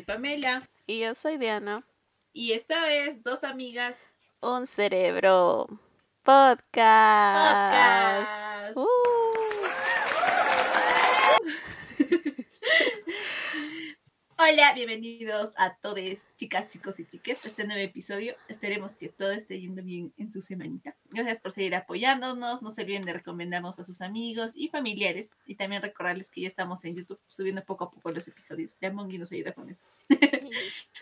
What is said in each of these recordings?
soy Pamela. Y yo soy Diana. Y esta vez, dos amigas. Un cerebro. Podcast. Podcast. Uh. Hola, bienvenidos a todos, chicas, chicos y chiques, este nuevo episodio. Esperemos que todo esté yendo bien en su semanita. Gracias por seguir apoyándonos. No se olviden de recomendarnos a sus amigos y familiares. Y también recordarles que ya estamos en YouTube subiendo poco a poco los episodios. Ya Mongi nos ayuda con eso.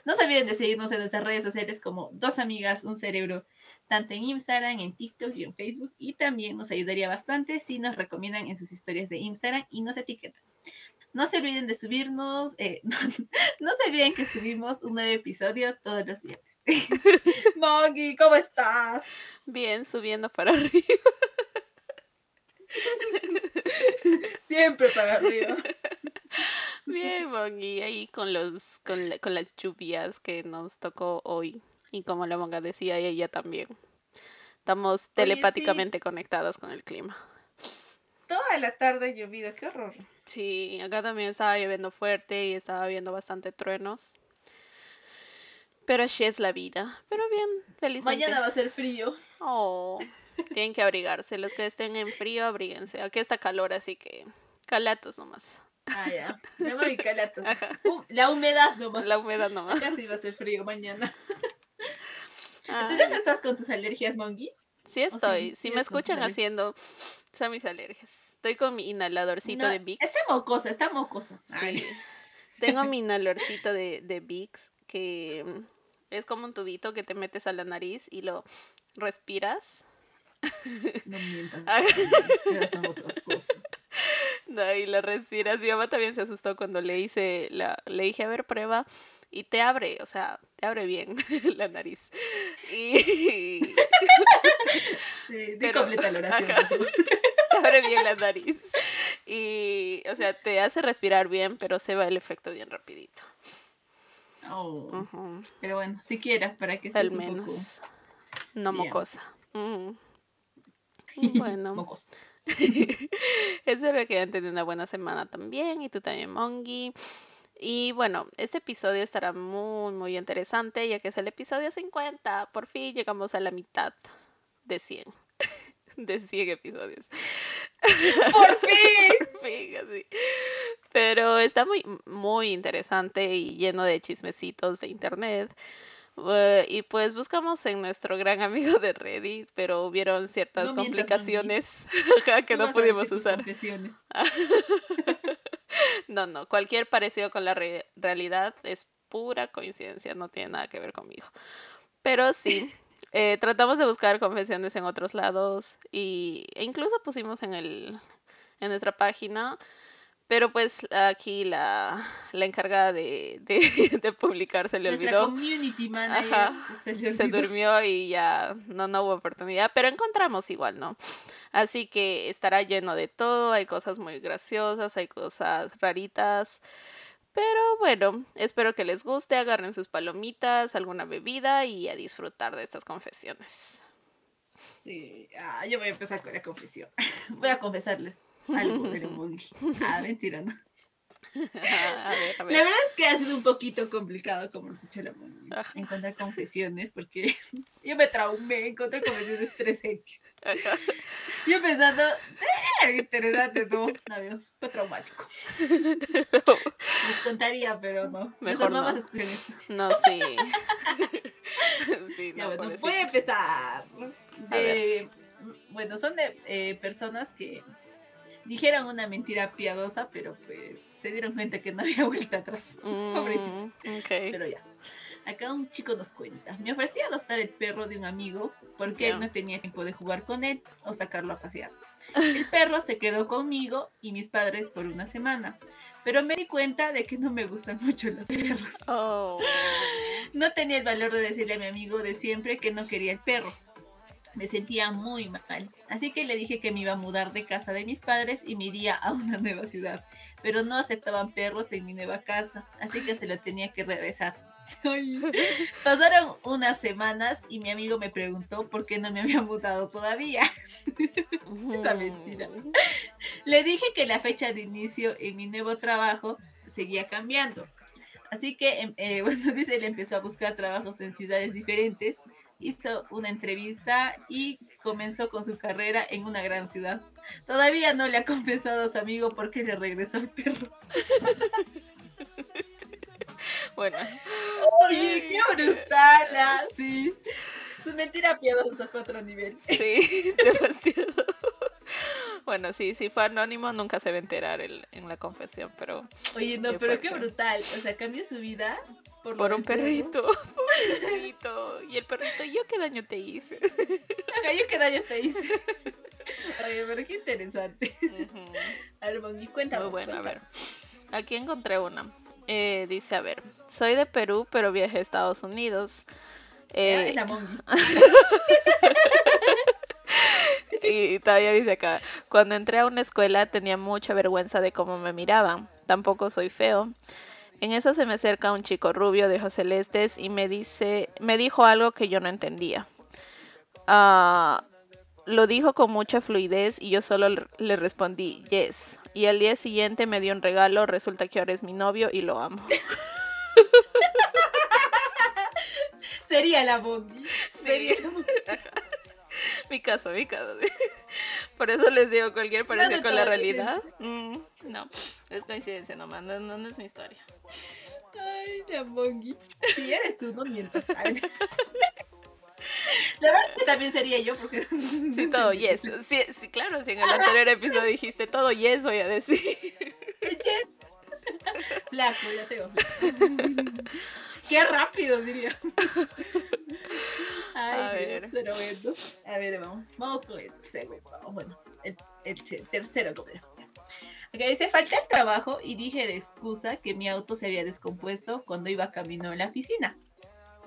No se olviden de seguirnos en nuestras redes sociales como Dos Amigas, Un Cerebro, tanto en Instagram, en TikTok y en Facebook. Y también nos ayudaría bastante si nos recomiendan en sus historias de Instagram y nos etiquetan. No se olviden de subirnos, eh, no, no se olviden que subimos un nuevo episodio todos los viernes. Moggy, ¿cómo estás? Bien, subiendo para arriba. Siempre para arriba. Bien, Mongi, ahí con los, con, la- con las lluvias que nos tocó hoy. Y como la monga decía, y ella también. Estamos telepáticamente conectadas con el clima. Toda la tarde llovido, qué horror. Sí, acá también estaba lloviendo fuerte y estaba viendo bastante truenos. Pero así es la vida. Pero bien, felizmente. Mañana va a ser frío. Oh, tienen que abrigarse. Los que estén en frío, abríguense. Aquí está calor, así que calatos nomás. Ah, ya. Me voy calatos. Ajá. Uh, la humedad nomás. La humedad nomás. Casi va a ser frío mañana. Ah, Entonces ya no estás con tus alergias, Mongi. Sí estoy. Si sí me escuchan haciendo, son mis alergias. Estoy con mi inhaladorcito No, de Vicks. Está mocosa, está mocosa. Sí. Tengo mi inhaladorcito de, de Vicks que mm, es como un tubito que te metes a la nariz y lo respiras. No mientas. Ah. Son otras cosas. No, y lo respiras. Mi mamá también se asustó cuando le hice la, le dije, a ver, prueba. Y te abre, o sea, te abre bien la nariz. Y Sí, di Pero- completa la oración. Ajá. te abre bien la nariz. Y, o sea, te hace respirar bien, pero se va el efecto bien rapidito. Oh, Pero bueno, si quieras, para que Al un poco menos. No bien. mocosa. Ujú. Bueno, mocosa. espero que hayan tenido una buena semana también. Y tú también, Mongi. Y bueno, este episodio estará muy, muy interesante, ya que es el episodio 50. Por fin llegamos a la mitad de 100. De 100 episodios. ¡Por fin! Por fin, así. Pero está muy, muy interesante y lleno de chismecitos de internet. Eh, y pues buscamos en nuestro gran amigo de Reddit, pero hubieron ciertas No mientas, complicaciones que ¿Qué no pudimos usar. No, no, cualquier parecido con la re- realidad es pura coincidencia, no tiene nada que ver conmigo. Pero sí, eh, tratamos de buscar confesiones en otros lados y, e incluso pusimos en, el, en nuestra página, pero pues aquí la, la encargada de, de, de publicar se le Nuestra olvidó. community manager Ajá, se, le Se olvidó. durmió y ya no, no hubo oportunidad, pero encontramos igual, ¿no? Así que estará lleno de todo, hay cosas muy graciosas, hay cosas raritas, pero bueno, espero que les guste, agarren sus palomitas, alguna bebida y a disfrutar de estas confesiones. Sí, ah, yo voy a empezar con la confesión. Voy a confesarles algo de la Mongi. Ah, mentira, no. A ver, a La ver. verdad es que ha sido un poquito complicado, como nos dicho la Ajá. encontrar confesiones, porque yo me traumé, encontré confesiones 3X. Ajá. Yo pensando, "Eh, interesante, no, adiós, fue traumático. Les contaría, pero no. Mejor no. esto. No, sí. sí, Ya, no, bueno, pobrecitos. voy a empezar. De- bueno, son de eh, personas que dijeron una mentira piadosa, pero pues se dieron cuenta que no había vuelta atrás. Pobrecitos. Mm, ok. Pero ya. Acá un chico nos cuenta. Me ofrecí a adoptar el perro de un amigo porque él no tenía tiempo de jugar con él o sacarlo a pasear. El perro se quedó conmigo y mis padres por una semana. Pero me di cuenta de que no me gustan mucho los perros. Oh. No tenía el valor de decirle a mi amigo de siempre que no quería el perro. Me sentía muy mal. Así que le dije que me iba a mudar de casa de mis padres y me iría a una nueva ciudad. Pero no aceptaban perros en mi nueva casa. Así que se lo tenía que regresar. Pasaron unas semanas y mi amigo me preguntó por qué no me había mudado todavía. Esa mentira. Le dije que la fecha de inicio en mi nuevo trabajo seguía cambiando. Así que, em, eh, bueno, dice, él empezó a buscar trabajos en ciudades diferentes, hizo una entrevista y comenzó con su carrera en una gran ciudad. Todavía no le ha confesado a su amigo porque le regresó el perro. bueno. Oye, qué brutal, ¿ah? sí. Su mentira piadosa fue otro nivel. Sí, demasiado. Bueno, sí, si fue anónimo, nunca se va a enterar el, en la confesión, pero. Oye, no, pero qué brutal. O sea, cambió su vida por, por un perrito. Por un perrito. Y el perrito, ¿yo qué daño te hice? Ajá, ¿yo qué daño te hice? Oye, pero qué interesante. A ver, Bongi, cuéntame. Muy bueno, a ver. Aquí encontré una. Eh, dice, a ver, soy de Perú, pero viajé a Estados Unidos. Eh, la Mongi. y todavía dice acá, cuando entré a una escuela tenía mucha vergüenza de cómo me miraban. Tampoco soy feo. En eso se me acerca un chico rubio de ojos celestes y me dice, me dijo algo que yo no entendía. Ah, lo dijo con mucha fluidez y yo solo le respondí yes. Y al día siguiente me dio un regalo, resulta que ahora es mi novio y lo amo. Sería la Bondi. Sería mi caso, mi caso. Por eso les digo, cualquier parecido con la realidad. Mm, no, es coincidencia nomás, no, no, es mi historia. Ay, la Bongi. Si eres tú, no mientas. La verdad es que también sería yo porque... Sí, todo yes. Sí, sí, claro, si en el anterior episodio dijiste todo yes, voy a decir. Yes. Flaco, ya tengo. Qué rápido, diría. Ay, a ver. pero bueno. A ver, vamos. Vamos con el segundo. Bueno, el, tercero, como Acá dice, falta el trabajo y dije de excusa que mi auto se había descompuesto cuando iba camino a la oficina.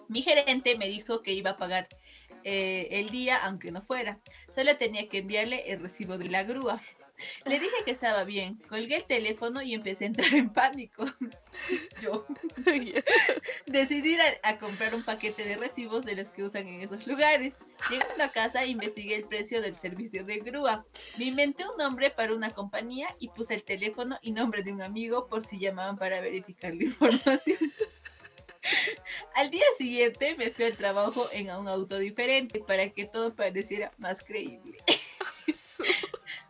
Mi gerente me dijo que iba a pagar eh, el día aunque no fuera. Solo tenía que enviarle el recibo de la grúa. Le dije que estaba bien, colgué el teléfono y empecé a entrar en pánico. Yo decidí ir a, comprar un paquete de recibos de los que usan en esos lugares. Llegando a casa investigué el precio del servicio de grúa. Me inventé un nombre para una compañía y puse el teléfono y nombre de un amigo por si llamaban para verificar la información. Al día siguiente me fui al trabajo en un auto diferente para que todo pareciera más creíble.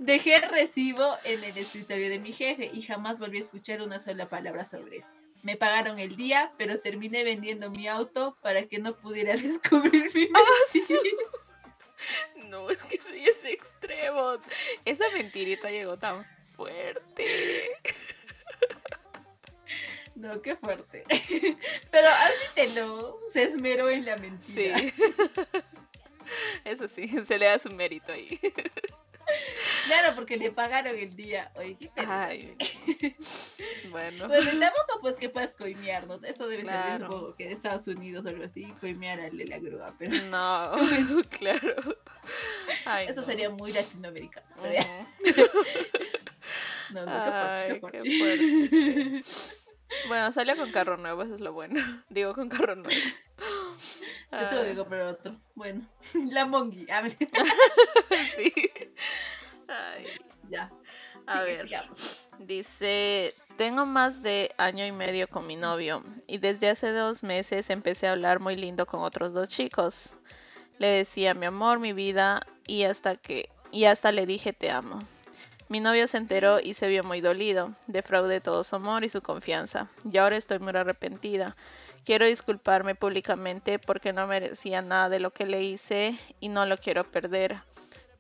Dejé el recibo en el escritorio de mi jefe y jamás volví a escuchar una sola palabra sobre eso. Me pagaron el día, pero terminé vendiendo mi auto para que no pudiera descubrir mi No, es que soy ese extremo. Esa mentirita llegó tan fuerte. No, qué fuerte. Pero admítelo, se esmeró en la mentira. Sí. Eso sí, se le da su mérito ahí. Claro, porque le pagaron el día. Oye, ¿qué Ay, bueno. Pues tampoco pues que puedas coimear, ¿no? Eso debe ser un que de Estados Unidos o algo así, coimear al de la grúa, pero... No, claro. Eso sería muy latinoamericano. no, no, qué fuerte, qué fuerte. Bueno, salió con carro nuevo, eso es lo bueno. Digo, con carro nuevo. Se tuvo que comprar otro. Bueno, la Mongi. A ver. sí. Ay. Ya. A ver. Dice, tengo más de año y medio con mi novio y desde hace dos meses empecé a hablar muy lindo con otros dos chicos. Le decía mi amor, mi vida y hasta que y hasta le dije te amo. Mi novio se enteró y se vio muy dolido. Defraudé todo su amor y su confianza. Y ahora estoy muy arrepentida. Quiero disculparme públicamente porque no merecía nada de lo que le hice y no lo quiero perder.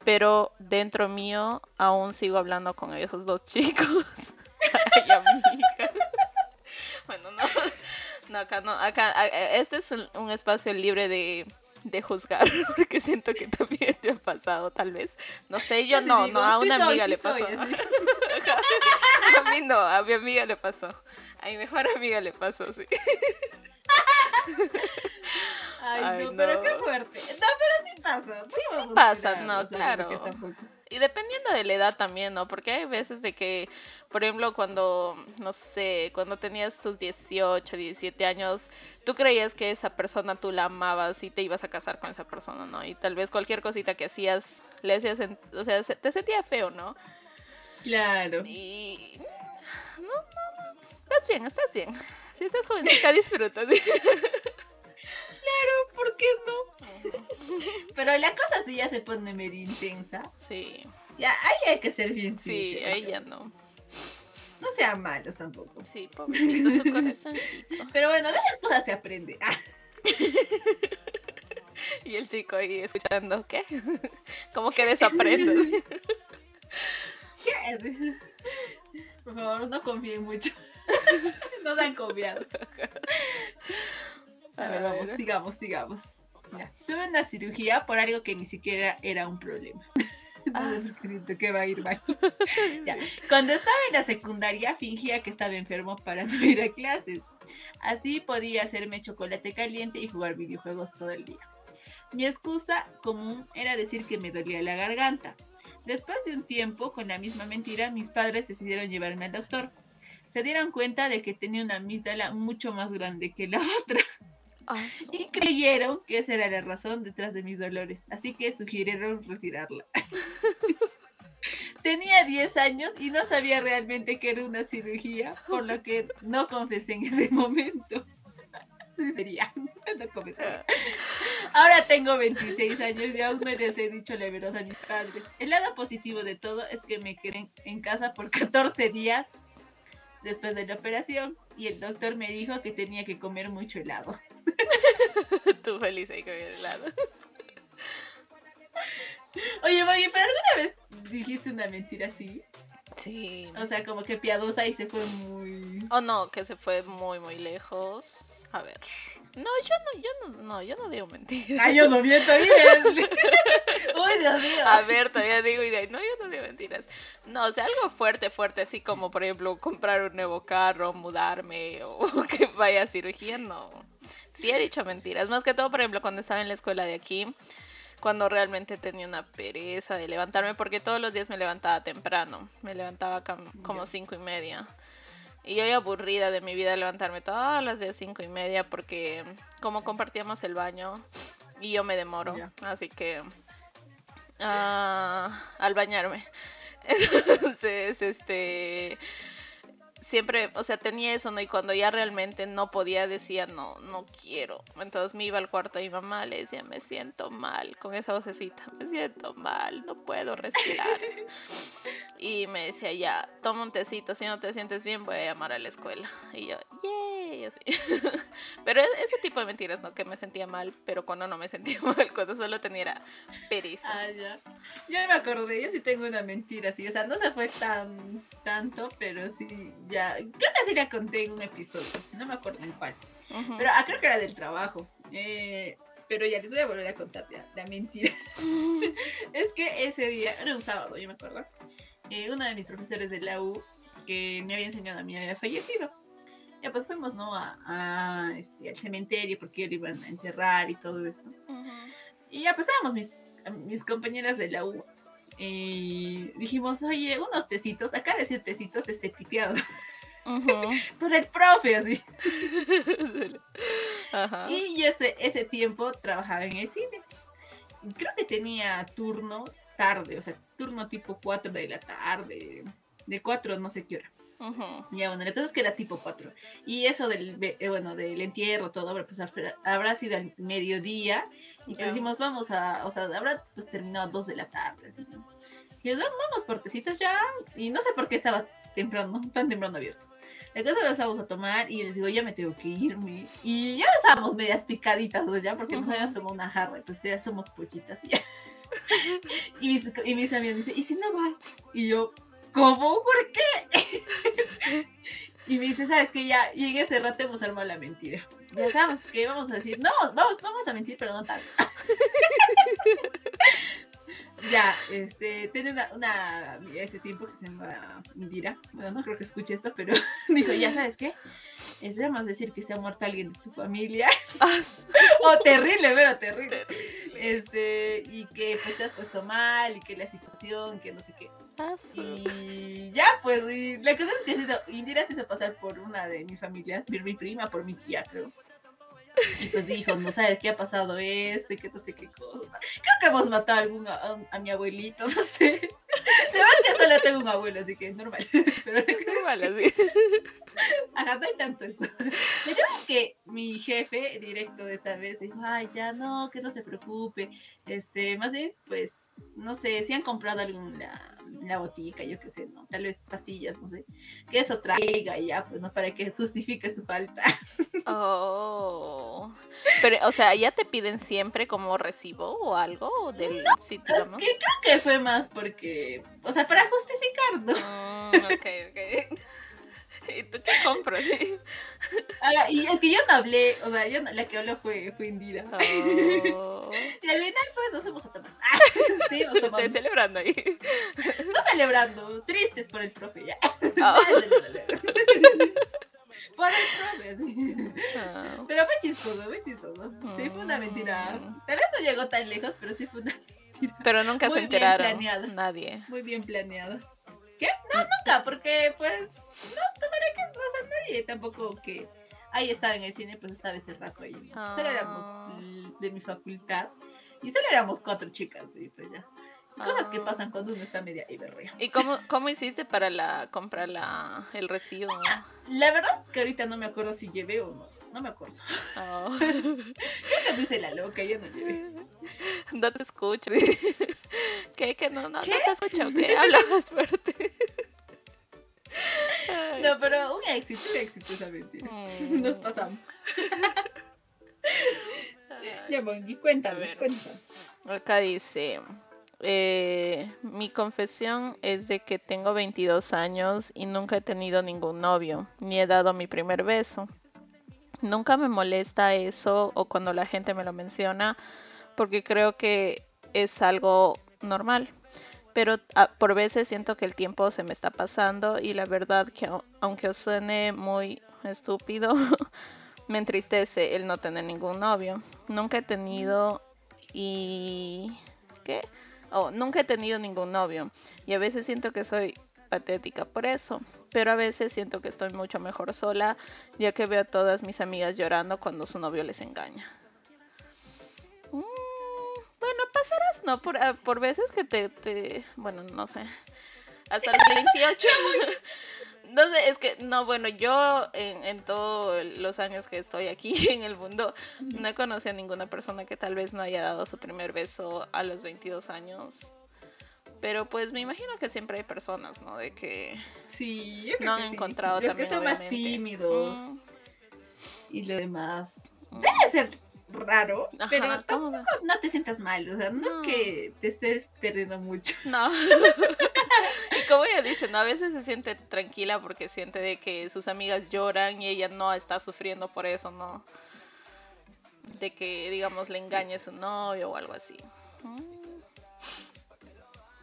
Pero dentro mío aún sigo hablando con esos dos chicos. Ay, amiga. bueno, no. No, acá no. Acá, este es un, espacio libre de, de juzgar, porque siento que también te ha pasado, tal vez. No sé, yo no, no, a una amiga le pasó. a mí no, a mi amiga le pasó. A mi mejor amiga le pasó, sí. Ay, no, pero qué fuerte. No, pero sí pasa. Sí, sí pasa, no, claro. Y dependiendo de la edad también, ¿no? Porque hay veces de que, por ejemplo, cuando, no sé, cuando tenías tus 18, 17 años, tú creías que esa persona tú la amabas y te ibas a casar con esa persona, ¿no? Y tal vez cualquier cosita que hacías, le hacías, o sea, te sentía feo, ¿no? Claro. Y... No, no, no. Estás bien, estás bien Si estás jovencita, disfruta. Claro, ¿por qué no? Pero la cosa sí ya se pone medio intensa. Sí, Ya, ahí hay que ser bien sí, sincero. ahí ya no. No sean malos tampoco. Sí, pobrecito su corazoncito. Pero bueno, de las cosas se aprende. Ah, Y el chico ahí escuchando, ¿qué? Como que desaprende. ¿qué es? Por favor, no confíen mucho. No se han confiado. A ver, vamos, sigamos, sigamos. Ya. Tuve una cirugía por algo que ni siquiera era un problema. Ah. Entonces, porque siento que va a ir mal. Ya. Cuando estaba en la secundaria, fingía que estaba enfermo para no ir a clases. Así podía hacerme chocolate caliente y jugar videojuegos todo el día. Mi excusa común era decir que me dolía la garganta. Después de un tiempo, con la misma mentira, mis padres decidieron llevarme al doctor. Se dieron cuenta de que tenía una amígdala mucho más grande que la otra Ah, y creyeron que esa era la razón detrás de mis dolores, así que sugirieron retirarla. Tenía 10 años y no sabía realmente que era una cirugía, por lo que no confesé en ese momento. Sería, no confesé. Ahora tengo 26 años y aún no les he dicho la verdad a mis padres. El lado positivo de todo es que me quedé en casa por 14 días después de la operación y el doctor me dijo que tenía que comer mucho helado. Tú feliz ahí con el helado. Oye, Maggie, ¿pero alguna vez dijiste una mentira así? Sí. O sea, como que piadosa y se fue muy... Oh no, que se fue muy muy lejos. A ver. No, yo no, yo no, no, yo no digo mentiras. Ay, yo no miento bien. Uy, Dios mío. A ver, todavía digo idea. No, yo no digo mentiras. No, o sea, algo fuerte, fuerte, así como por ejemplo comprar un nuevo carro, mudarme o que vaya a cirugía, no. Sí he dicho mentiras. Más que todo, por ejemplo, cuando estaba en la escuela de aquí, cuando realmente tenía una pereza de levantarme, porque todos los días me levantaba temprano. Me levantaba como cinco y media. Y yo aburrida de mi vida levantarme todas las de cinco y media porque como compartíamos el baño y yo me demoro. Así que ah, al bañarme. Entonces, este siempre, o sea, tenía eso, ¿no? Y cuando ya realmente no podía, decía, no, no quiero. Entonces me iba al cuarto de mi mamá, le decía, me siento mal, con esa vocecita, me siento mal, no puedo respirar. y me decía, ya, toma un tecito, si no te sientes bien, voy a llamar a la escuela. Y yo, yay, así. pero e- ese tipo de mentiras, ¿no? Que me sentía mal, pero cuando no me sentía mal, cuando solo tenía pereza. Ah, ya. Ya me acordé, yo sí tengo una mentira así. O sea, no se fue tan tanto, pero sí, ya. Creo que sí la conté en un episodio. No me acuerdo en cuál. Pero ah, creo que era del trabajo. Eh, pero ya les voy a volver a contar ya, la mentira. es que ese día, era un sábado, yo me acuerdo. eh, uno de mis profesores de la U que me había enseñado a mí había fallecido. Ya pues fuimos, ¿no? A, a, este, al cementerio porque lo iban a enterrar y todo eso. Y ya pasábamos mis, mis compañeras de la U. Y dijimos, oye, unos tecitos, acá decir tecitos este tipeado. Ujú. Por el profe, así. Ajá. Y yo ese, ese tiempo trabajaba en el cine. Creo que tenía turno tarde, o sea, turno tipo 4 de la tarde, de 4 no sé qué hora. Ujú. Ya, bueno, la cosa es que era tipo 4. Y eso del, eh, bueno, del entierro, todo, pues habrá- habrá sido al mediodía. Y pues dijimos, vamos a, o sea, habrá pues terminado a 2 de la tarde, así, ¿no? Y yo, vamos por tecitos ya. Y no sé por qué estaba temprano, tan temprano abierto. La cosa empezamos a tomar y les digo, ya me tengo que irme. Y ya estábamos medias picaditas, ¿no? Ya, porque nos Ujú. habíamos tomado una jarra, entonces ya somos pollitas y ya. y, mis, y mis amigos me dicen, ¿y si no vas? Y yo, ¿cómo? ¿Por qué? y me dice, ¿sabes qué? Ya, y en ese rato hemos armado la mentira. Ya sabemos que vamos a decir, no, vamos, vamos a mentir, pero no tanto. ya, este, tiene una, una amiga ese tiempo que se llama Indira. Bueno, no creo que escuche esto, pero dijo, ya sabes qué, es vamos a decir que se ha muerto alguien de tu familia. Ah, s- oh, terrible, pero terrible. terrible. Este, y que pues te has puesto mal, y que la situación, que no sé qué. Ah, Y ya, pues, y la cosa es que Indira se hizo pasar por una de mi familia, por mi prima, por mi tía, creo. Y pues dijo, no sabes qué ha pasado esto, y que no sé qué cosa. Creo que hemos matado a, algún, a, a mi abuelito, no sé. es que solo tengo un abuelo, así que normal. Pero Normal, así. Ajá, no hay tanto eso. La cosa es que mi jefe directo de esa vez dijo, ay, ya no, que no se preocupe. Este, más bien, pues, no sé, si han comprado algo en la, en la botica, yo qué sé, ¿no? Tal vez pastillas, no sé. Que eso traiga y ya, pues, ¿no? Para que justifique su falta. Oh. Pero, o sea, ¿ya te piden siempre como recibo o algo del sitio? Es que creo que fue más porque, o sea, para justificar, ¿no? Mm, ok, ok. ¿Y tú qué compras? Ah, y es que yo no hablé, o sea, yo no- la que habló fue, fue Indira. Oh. Y al final, pues, nos fuimos a tomar. Sí, nos tomamos. celebrando ahí. No celebrando, tristes por el profe, ya. Oh. Por el profe, sí. Ah. Pero fue chistoso, fue chistoso. Sí, fue una mentira. Mm. Tal vez no llegó tan lejos, pero sí fue una Pero nunca Muy se bien enteraron. planeado. Nadie. muy bien planeada. ¿Qué? No, nunca, porque pues, no, tomaré que, o sea, nadie tampoco que ahí estaba en el cine, pues estaba ese rato ahí. ¿no? Solo éramos Ah. l- de mi facultad y solo éramos cuatro chicas, y pues ya. Cosas que Ah. pasan cuando uno está media berrea. ¿Y cómo, cómo hiciste para la comprar la, el recibo? La verdad es que ahorita no me acuerdo si llevé o no. No me acuerdo. Oh. Que me hice la loca, yo no llevé. No te escucho. ¿Qué? ¿Qué? No, no, ¿Qué? no te escucho. ¿Qué? Habla más fuerte. No, pero un éxito, un éxito esa mentira. Mm. Nos pasamos. Ya, Bongi, A cuéntame, cuéntame. Acá dice, eh, mi confesión es de que tengo 22 años y nunca he tenido ningún novio, ni he dado mi primer beso. Nunca me molesta eso o cuando la gente me lo menciona, porque creo que es algo normal. Pero por veces siento que el tiempo se me está pasando y la verdad que au- aunque os suene muy estúpido, me entristece el no tener ningún novio. Nunca he tenido y... ¿Qué? Oh, nunca he tenido ningún novio y a veces siento que soy patética por eso, pero a veces siento que estoy mucho mejor sola ya que veo a todas mis amigas llorando cuando su novio les engaña. Mm, bueno, pasarás, ¿no? Por, ah, por veces que te, te... Bueno, no sé. Hasta los 28. No sé, es que, no, bueno, yo en, en todos los años que estoy aquí en el mundo, no he conocido a ninguna persona que tal vez no haya dado su primer beso a los 22 años. Pero pues me imagino que siempre hay personas, ¿no? De que Sí, yo creo no que han sí. encontrado Los también, que son más tímidos Mm, y lo demás. mm. Debe ser raro, Ajá, pero ¿cómo tampoco no? te sientas mal. O sea, no, No. es que te estés perdiendo mucho. No. y como ella dice, ¿no? A veces se siente tranquila porque siente de que sus amigas lloran y ella no está sufriendo por eso, ¿no? De que, digamos, le engañe a su novio o algo así. Mm,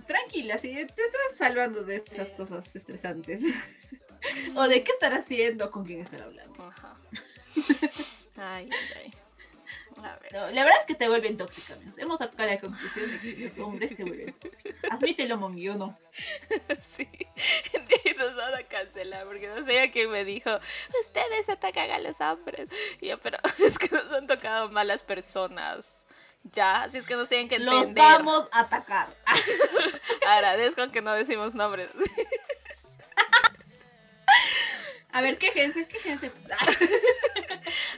Tranquila, sí, te estás salvando de esas Sí. cosas estresantes. o de qué estar haciendo, con quién estar hablando. Ajá. Ay, ay, ay. A ver. No, la verdad es que te vuelven tóxica, amigos. Hemos sacado la conclusión de que los hombres te vuelven tóxicos. Admítelo, Mongi, o no. Sí. Y nos van a cancelar porque no sé a quién me dijo, ustedes atacan a los hombres. Y yo, pero es que nos han tocado malas personas. Ya, así es que nos tienen que Los entender. vamos a atacar. Agradezco que no decimos nombres. A ver, quéjense, quéjense.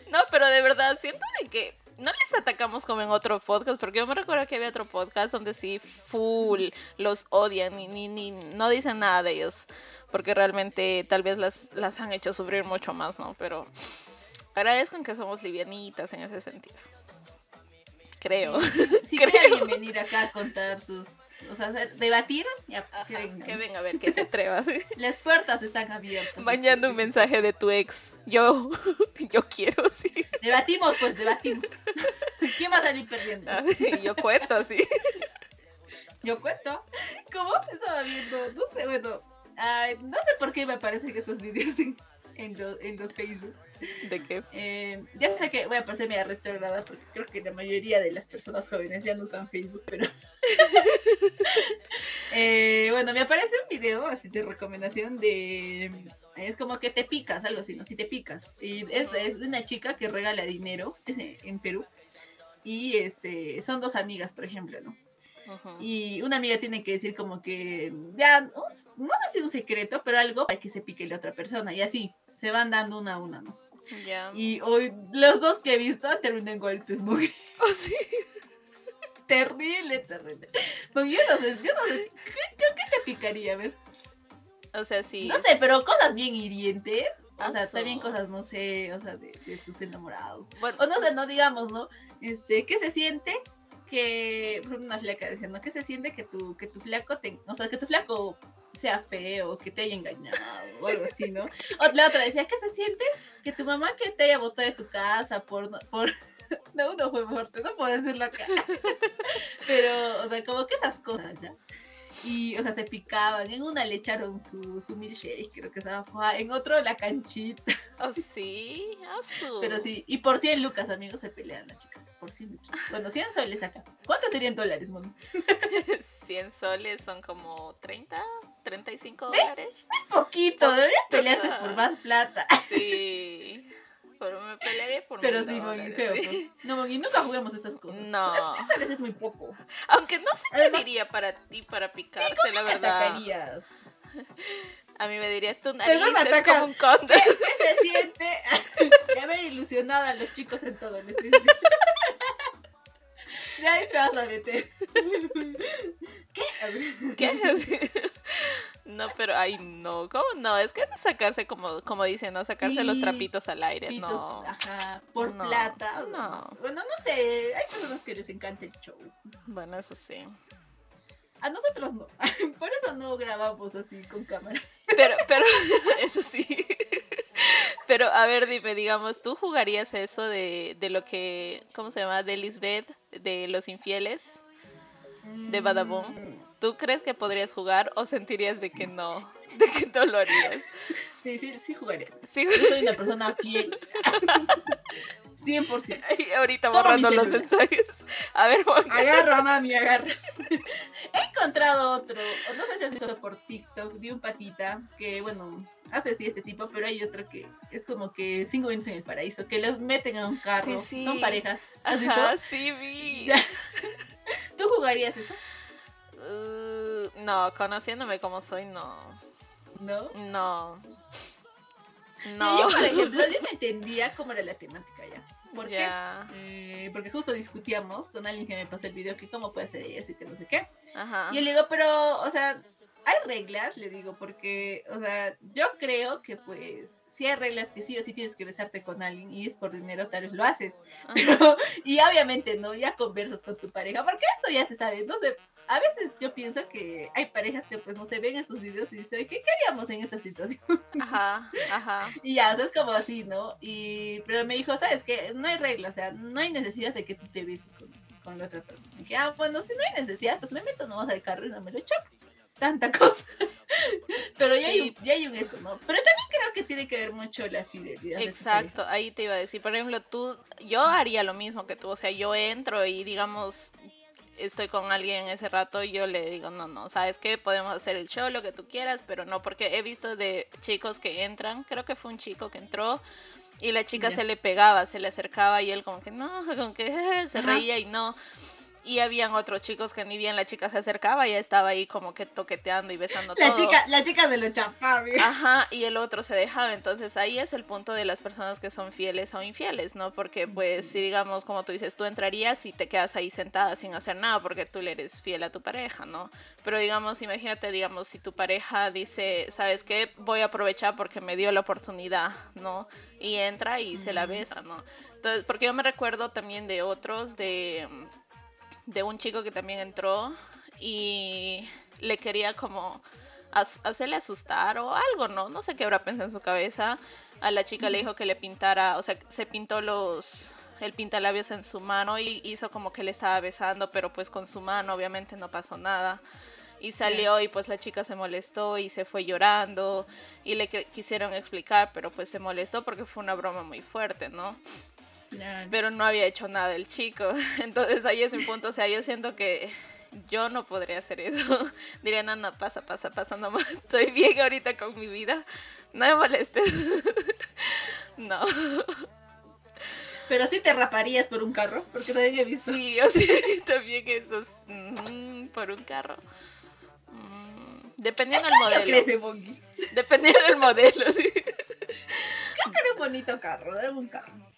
No, pero de verdad, siento de que no les atacamos como en otro podcast, porque yo me recuerdo que había otro podcast donde sí, full, los odian y ni, ni, no dicen nada de ellos, porque realmente tal vez las, las han hecho sufrir mucho más, ¿no? Pero agradezco que somos livianitas en ese sentido. Creo. Si Creo. quiere alguien venir acá a contar sus. O sea, debatir, ya, pues, que Ajá, vengan. que venga a ver que se atreva. ¿sí? Las puertas están abiertas. Mañana un mensaje de tu ex. Yo, yo quiero, sí. Debatimos, pues debatimos. ¿Quién va a salir perdiendo? Así, yo cuento, así. Yo cuento. ¿Cómo? Estaba viendo, no sé, bueno. ay, no sé por qué me aparecen estos videos en, en, lo- en los Facebook. ¿De qué? Eh, ya sé que voy a parecer media retrograda porque creo que la mayoría de las personas jóvenes ya no usan Facebook, pero. Eh, bueno, me aparece un video así de recomendación de. Es como que te picas, algo así, ¿no? Si te picas. Y es, es de una chica que regala dinero en Perú. Y este, son dos amigas, por ejemplo, ¿no? Ujú. Y una amiga tiene que decir como que, ya, un- no sé si un secreto, pero algo para que se pique la otra persona. Y así, se van dando una a una, ¿no? Ya. Y hoy, los dos que he visto terminan golpes, muy Oh, sí. Terrible, terrible. Porque yo no sé, yo no sé, ¿qué, qué- te picaría? A ver. O sea, sí. No sé, pero cosas bien hirientes. O sea, también cosas, no sé, o sea, de, de sus enamorados. Bueno, O no sé, no digamos, ¿no? Este, ¿qué se siente que, una flaca decía, ¿no? ¿Qué se siente que tu, que tu flaco te, o sea, que tu flaco sea feo, que te haya engañado o algo así, ¿no? O la otra decía, ¿qué se siente que tu mamá que te haya botado de tu casa por, por, no, no fue fuerte, no puedo decirlo acá. Pero, o sea, como que esas cosas, ¿ya? Y, o sea, se picaban. En una le echaron su, su milkshake, creo que estaba En otro, la canchita. oh, sí. Asu. Pero sí, y por 100 lucas, amigos, se pelean las chicas. Por 100 lucas. Bueno, 100 soles acá. ¿Cuántos serían dólares, mami? 100 soles son como 30, 35 dólares. Es poquito, deberían pelearse por más plata. Sí. Pero me pelearé por Pero sí, dólares, feo. No, Moni, nunca juguemos esas cosas. No. 100 soles es muy poco. Aunque no sé qué Además- diría para ti para picarte, ¿Con la verdad. atacarías? A mí me dirías tu nariz a es como un conde. ¿Qué se siente de haber ilusionado a los chicos en todo? les. Ya ahí te vas a meter. ¿Qué? ¿Qué? No, pero ay no, ¿cómo no? Es que es de sacarse como, como dicen, ¿no? Sacarse los trapitos al aire, Pitos, no. ajá, por No, plata. no. Bueno, no sé, hay personas que les encanta el show. Bueno, eso sí. A nosotros no. Por eso no grabamos así con cámara. Pero, pero, eso sí. Pero, a ver, dime, digamos, ¿tú jugarías eso de, de lo que, ¿cómo se llama? De Lisbeth, de los infieles, de Badaboom? ¿Tú crees que podrías jugar o sentirías de que no? De que no lo harías. Sí, sí, sí jugaría. Sí, Yo soy una persona fiel. 100%. Ay, ahorita Toma borrando los ensayos. A ver, Juan. Agarra, mami, agarra. He encontrado otro, no sé si has visto por TikTok, de un patita que, bueno, hace sí este tipo, pero hay otro que es como que cinco minutos en el paraíso, que los meten a un carro, Sí, sí. son parejas. ¿Has visto? Ajá, sí vi. ¿Tú jugarías eso? Uh, no, conociéndome como soy, no. No. No. Yo, No. por ejemplo, yo no entendía cómo era la temática ya. ¿Por qué? Eh, porque justo discutíamos con alguien que me pasó el video que cómo puede ser eso y que no sé qué. Ajá. Y yo le digo, pero, o sea, hay reglas, le digo, porque, o sea, yo creo que pues, si hay reglas que sí o sí tienes que besarte con alguien y es por dinero, tal vez lo haces. Ajá. Pero, y obviamente, ¿no? Ya conversas con tu pareja, porque esto ya se sabe, no sé. A veces yo pienso que hay parejas que pues no se ven estos videos y dicen, ¿qué queríamos en esta situación? Ajá, ajá. Y ya, o sea, es como así, ¿no? Y, pero me dijo, ¿sabes qué? No hay reglas, o sea, no hay necesidad de que tú te beses con, con la otra persona. Y dije, ah, bueno, si no hay necesidad, pues me meto nomás al carro y no me lo echo. Tanta cosa. pero ya, hay un, ya hay un esto, ¿no? Pero también creo que tiene que ver mucho la fidelidad. Exacto, ahí te iba a decir. Por ejemplo, tú, yo haría lo mismo que tú. O sea, yo entro y digamos, estoy con alguien ese rato y yo le digo, no, no, ¿sabes qué? Podemos hacer el show, lo que tú quieras, pero no, porque he visto de chicos que entran, creo que fue un chico que entró y la chica se le pegaba, se le acercaba y él como que no, como que se Ajá. reía y no. Y habían otros chicos que ni bien la chica se acercaba, ya estaba ahí como que toqueteando y besando La todo. chica, la chica se lo chapaba. Ajá, y el otro se dejaba. Entonces ahí es el punto de las personas que son fieles o infieles, ¿no? Porque pues si digamos, como tú dices, tú entrarías y te quedas ahí sentada sin hacer nada porque tú le eres fiel a tu pareja, ¿no? Pero digamos, imagínate, digamos, si tu pareja dice, ¿sabes qué? Voy a aprovechar porque me dio la oportunidad, ¿no? Y entra y se la besa, ¿no? Entonces, porque yo me recuerdo también de otros, de, de un chico que también entró y le quería como hacerle asustar o algo, ¿no? No sé qué habrá pensado en su cabeza. A la chica le dijo que le pintara, o sea, se pintó los el pintalabios en su mano y hizo como que le estaba besando, pero pues con su mano obviamente no pasó nada. Y salió y pues la chica se molestó y se fue llorando y le quisieron explicar, pero pues se molestó porque fue una broma muy fuerte, ¿no? Claro. pero no había hecho nada el chico. Entonces ahí es mi punto. O sea, yo siento que yo no podría hacer eso. Diría, no, no, pasa, pasa, pasa nomás. Estoy bien ahorita con mi vida. No me molestes. No. Pero sí te raparías por un carro, porque también he visto. Sí, yo sí, también eso es... mm, por un carro. Mm, dependiendo del ¿Qué modelo. crece? Dependiendo del modelo, sí. Creo que era un bonito carro, era un carro.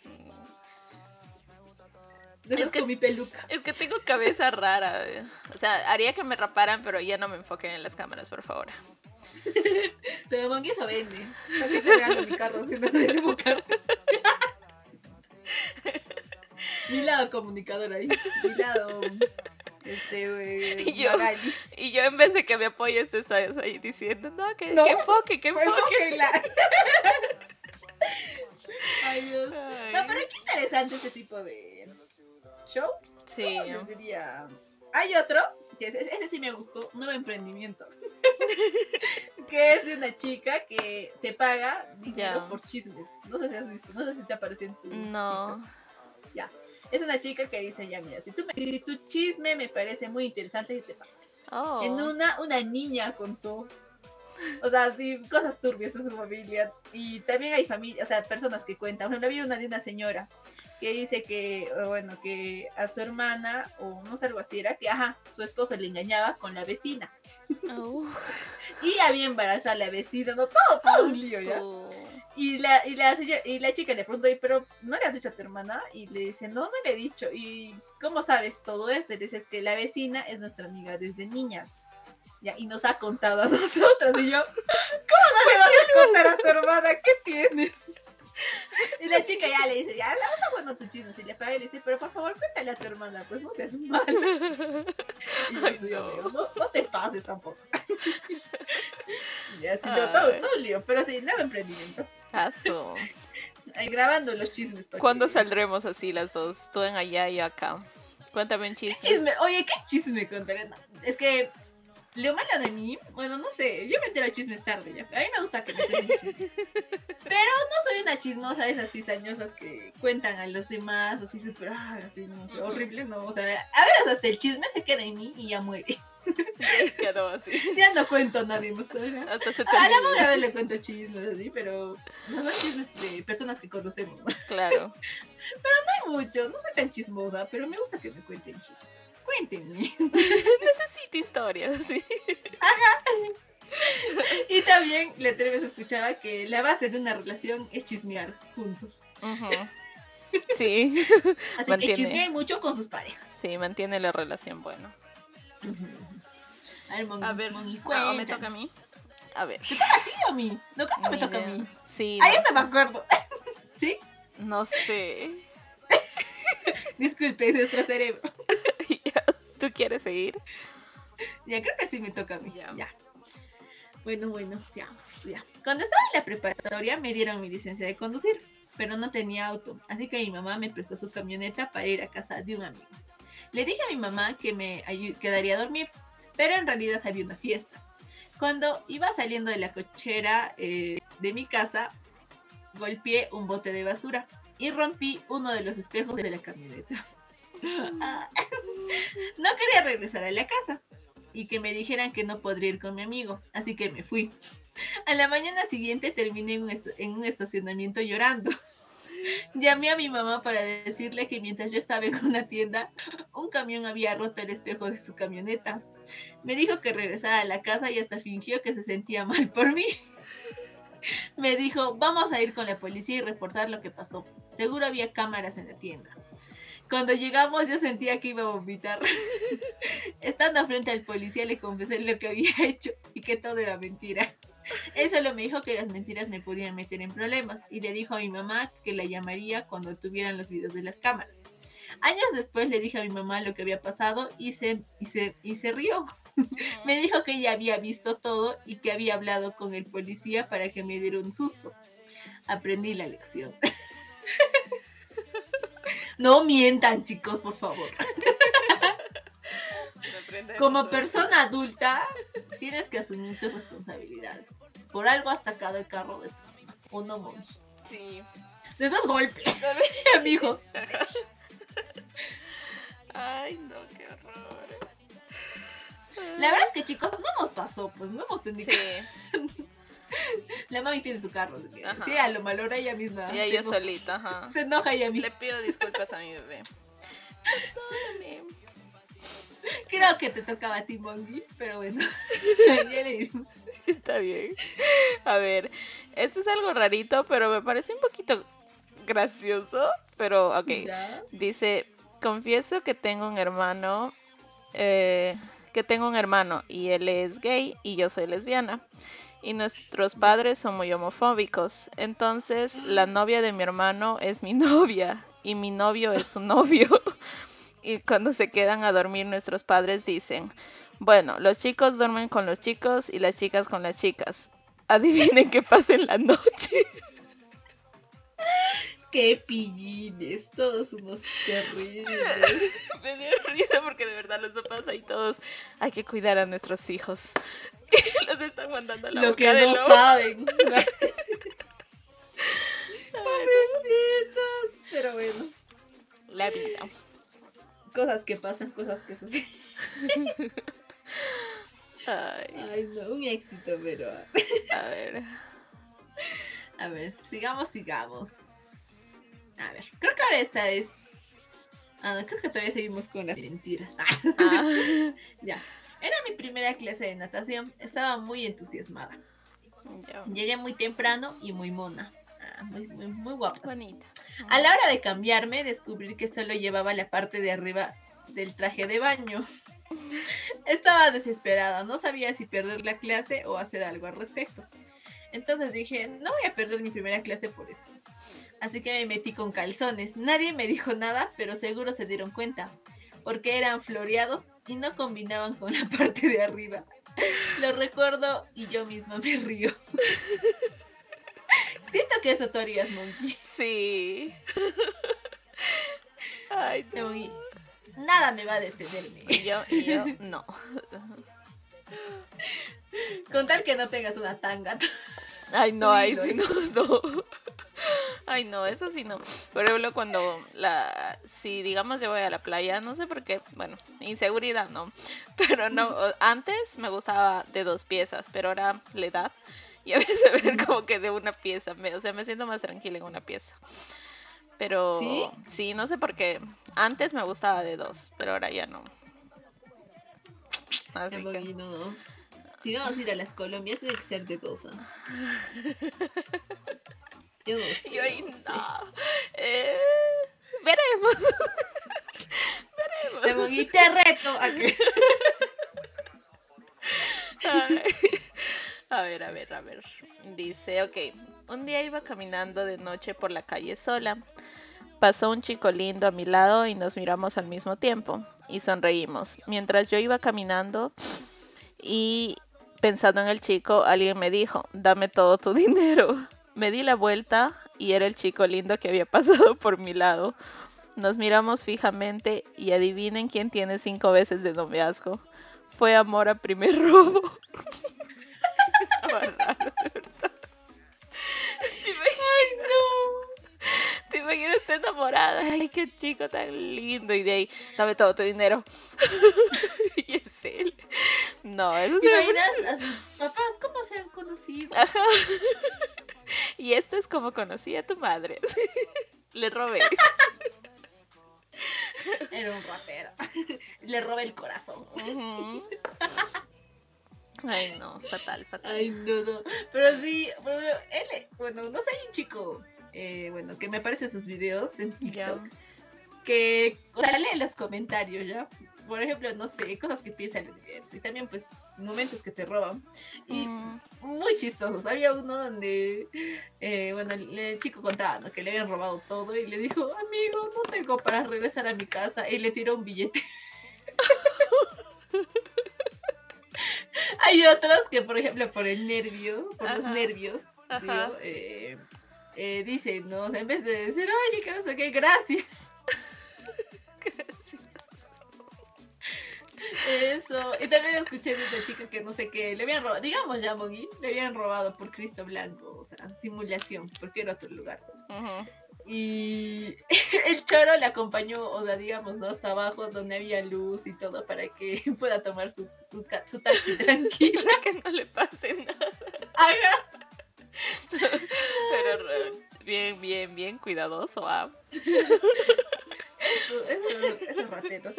Es que- con mi peluca. Es que tengo cabeza rara. eh. O sea, haría que me raparan, pero ya no me enfoquen en las cámaras, por favor. Pero Mongi eso vende. ¿Para qué te regalo mi carro si no me debo carro? mi lado comunicador ahí. Mi lado. Este, güey. Y yo- Magali. Y yo en vez de que me apoyes, te estás ahí diciendo, no, que, No. que enfoque, que enfoque. Ay, Dios. Ay. No, pero qué interesante este tipo de shows. Sí. Les diría. Hay otro, que ese, ese sí me gustó, nuevo emprendimiento. que es de una chica que te paga dinero Ya. por chismes. No sé si has visto, no sé si te apareció en tu. No. TikTok. Es una chica que dice, ya mira, si, tú me- si tu chisme me parece muy interesante, y te pago. Oh. En una, una niña contó. O sea, sí, cosas turbias de su familia. Y también hay familia, o sea, personas que cuentan. Por ejemplo, había una de una señora que dice que, bueno, que a su hermana, o no sé, algo así era, que, ajá, su esposo le engañaba con la vecina. Y había embarazada a la vecina, no, todo, todo un lío, ¿ya? Y la, y, la, y la chica le preguntó, "Oye, pero ¿no le has dicho a tu hermana? Y le dice, no, no le he dicho. ¿Y cómo sabes todo esto? Y le dices que la vecina es nuestra amiga desde niñas. Ya, y nos ha contado a nosotras. Y yo, ¿cómo no le vas a contar a tu hermana? ¿Qué la chica ya le dice, ya, no está bueno tu chisme. Si le paga, y le dice, pero por favor, cuéntale a tu hermana, pues no seas mal. Y yo, Ay, "Sí, no. amigo, no, no te pases tampoco. y así, no, todo, todo lío. Pero sí, nuevo emprendimiento. Asu. Ahí grabando los chismes. ¿Cuándo que- saldremos así las dos? Tú en allá y yo acá. Cuéntame un ¿Qué chiste. chisme? Oye, ¿qué chisme contaré? Es que lo malo de mí, bueno, no sé, yo me entero de chismes tarde ya. A mí me gusta que me enteren chismes. Pero no soy una chismosa de esas cizañosas que cuentan a los demás, así súper, ah, así, no sé, horrible, no. O sea, a veces hasta el chisme se queda en mí y ya muere. Y quedó así. Ya no cuento a nadie más. Hasta se te A la olvidó. monga a veces le cuento chismes así, pero no son chismes de personas que conocemos. No Claro. hay mucho, no soy tan chismosa, pero me gusta que me cuenten chismes. Cuéntenme. Necesito historias, sí. Y también la vez escuchaba que la base de una relación es chismear juntos. Ujú. Sí. Así Mantiene. que chismeen mucho con sus parejas. Sí, mantiene la relación buena. A ver, Moni, A ver, Moni, ah, ¿o me toca a mí? A ver. ¿Sí o a mí? No, creo que me toca a mí. Sí. Ah, no no me acuerdo. ¿Sí? No sé. Disculpe, es nuestro cerebro. ¿Tú quieres seguir? Ya, creo que sí me toca a mí. Ya. Ya. Bueno, bueno, ya, ya. Cuando estaba en la preparatoria me dieron mi licencia de conducir, pero no tenía auto, así que mi mamá me prestó su camioneta para ir a casa de un amigo. Le dije a mi mamá que me quedaría a dormir, pero en realidad había una fiesta. Cuando iba saliendo de la cochera eh, de mi casa, golpeé un bote de basura y rompí uno de los espejos de la camioneta. no quería regresar a la casa y que me dijeran que no podría ir con mi amigo, así que me fui. A la mañana siguiente terminé en un, est- en un estacionamiento llorando. Llamé a mi mamá para decirle que mientras yo estaba en una tienda, un camión había roto el espejo de su camioneta. Me dijo que regresara a la casa y hasta fingió que se sentía mal por mí. Me dijo, vamos a ir con la policía y reportar lo que pasó. Seguro había cámaras en la tienda. Cuando llegamos yo sentía que iba a vomitar. Estando frente al policía le confesé lo que había hecho y que todo era mentira. Él solo me dijo que las mentiras me podían meter en problemas y le dijo a mi mamá que la llamaría cuando tuvieran los videos de las cámaras. Años después le dije a mi mamá lo que había pasado y se, y se, y se rió. Me dijo que ella había visto todo y que había hablado con el policía para que me diera un susto. Aprendí la lección. No mientan, chicos, por favor. Como persona adulta, tienes que asumir tus responsabilidades. Por algo has sacado el carro de tu mamá, ¿O no, Moni? Sí. Después golpe, amigo. Ay, no, qué horror. La verdad es que, chicos, no nos pasó, pues no hemos tenido. Sí, La mami tiene su carro. Ajá. Sí, a lo malora ella misma. se yo enoja- solita, ajá. Se enoja ella Le misma. pido disculpas a mi bebé. Perdóname. Creo que te tocaba a ti, Mongi, pero bueno. ya le dimos. Está bien. A ver, esto es algo rarito, pero me parece un poquito gracioso. Pero, ok. Ya. Dice, confieso que tengo un hermano, eh, que tengo un hermano y él es gay y yo soy lesbiana. Y nuestros padres son muy homofóbicos. Entonces, la novia de mi hermano es mi novia y mi novio es su novio. Y cuando se quedan a dormir, nuestros padres dicen, bueno, los chicos duermen con los chicos y las chicas con las chicas. Adivinen qué pasa en la noche. Qué pillines, todos unos terribles. Me dio risa porque de verdad los papás ahí todos hay que cuidar a nuestros hijos. Los están mandando a la Lo boca que del no lobo. saben. Pobrecitos. Pero bueno, La vida. cosas que pasan, cosas que suceden. Ay, Ay, no, un éxito, pero. a ver. A ver, sigamos, sigamos. A ver, creo que ahora esta es. Ah, no, creo que todavía seguimos con las mentiras. Ah, ya. Era mi primera clase de natación. Estaba muy entusiasmada. Llegué muy temprano y muy mona. Ah, muy, muy, muy guapas. Bonita. A la hora de cambiarme, descubrí que solo llevaba la parte de arriba del traje de baño. Estaba desesperada, no sabía si perder la clase o hacer algo al respecto. Entonces dije, no voy a perder mi primera clase por esto. Así que me metí con calzones. Nadie me dijo nada, pero seguro se dieron cuenta, porque eran floreados y no combinaban con la parte de arriba. Lo recuerdo y yo misma me río. Siento que eso tú harías, Monkey. Sí. Ay, no. Monkey. Nada me va a detenerme. Y yo, y yo, no. Con tal que no tengas una tanga. Ay, no, dilo, sí, no, no. Ay, no, eso sí no. Por ejemplo, cuando la, si digamos yo voy a la playa, no sé por qué, bueno, inseguridad, no. Pero no, antes me gustaba de dos piezas, pero ahora la edad y a veces ver como que de una pieza, me, o sea, me siento más tranquila en una pieza. Pero ¿Sí? sí, no sé por qué. Antes me gustaba de dos, pero ahora ya no. Así que no. Si vamos a ir a las Colombias, tiene que ser de dos. ¿ah? Yo no sé. yo ahí no sé. no. Eh, veremos. Veremos. Te reto a. A ver, a ver, a ver. Dice, ok, un día iba caminando de noche por la calle sola. Pasó un chico lindo a mi lado y nos miramos al mismo tiempo y sonreímos. Mientras yo iba caminando y pensando en el chico, alguien me dijo, dame todo tu dinero. Me di la vuelta y era el chico lindo que había pasado por mi lado. Nos miramos fijamente y adivinen quién tiene cinco veces de noviazgo. Fue amor a primer robo. Estaba raro, de verdad. ¿Te imaginas? no! ¿Te imaginas? Estoy enamorada. Ay, qué chico tan lindo. Y de ahí, dame todo tu dinero. y es él. No, eso ¿Te imaginas? Así, papás, ¿cómo se han conocido? Ajá. Y esto es como conocí a tu madre. Le robé. Era un ratero. Le robé el corazón. Ay, no, fatal, fatal. Ay, no, no. Pero sí, bueno, él, bueno, no sé, hay un chico, eh, bueno, que me aparece sus videos en. TikTok, que sale en los comentarios, ¿ya? Por ejemplo, no sé, cosas que piensa el universo y también, pues, momentos que te roban. Y Mm, muy chistosos. Había uno donde, eh, bueno, el, el chico contaba ¿no? que le habían robado todo y le dijo, amigo, no tengo para regresar a mi casa. Y le tiró un billete. Hay otros que, por ejemplo, por el nervio, por los nervios, digo, eh, eh, dicen, ¿no? En vez de decir, oye, que no sé qué, gracias. Eso. Y también escuché de esta chica que no sé qué, le habían robado, digamos ya, Mogui, le habían robado por Cristo Blanco, o sea, simulación, porque era otro lugar. Y el choro le acompañó, o sea, digamos, ¿no? Hasta abajo donde había luz y todo para que pueda tomar su, su, su taxi tranquilo. que no le pase nada. Ajá. Pero re- bien, bien, bien cuidadoso. ah. Esos, esos rateros.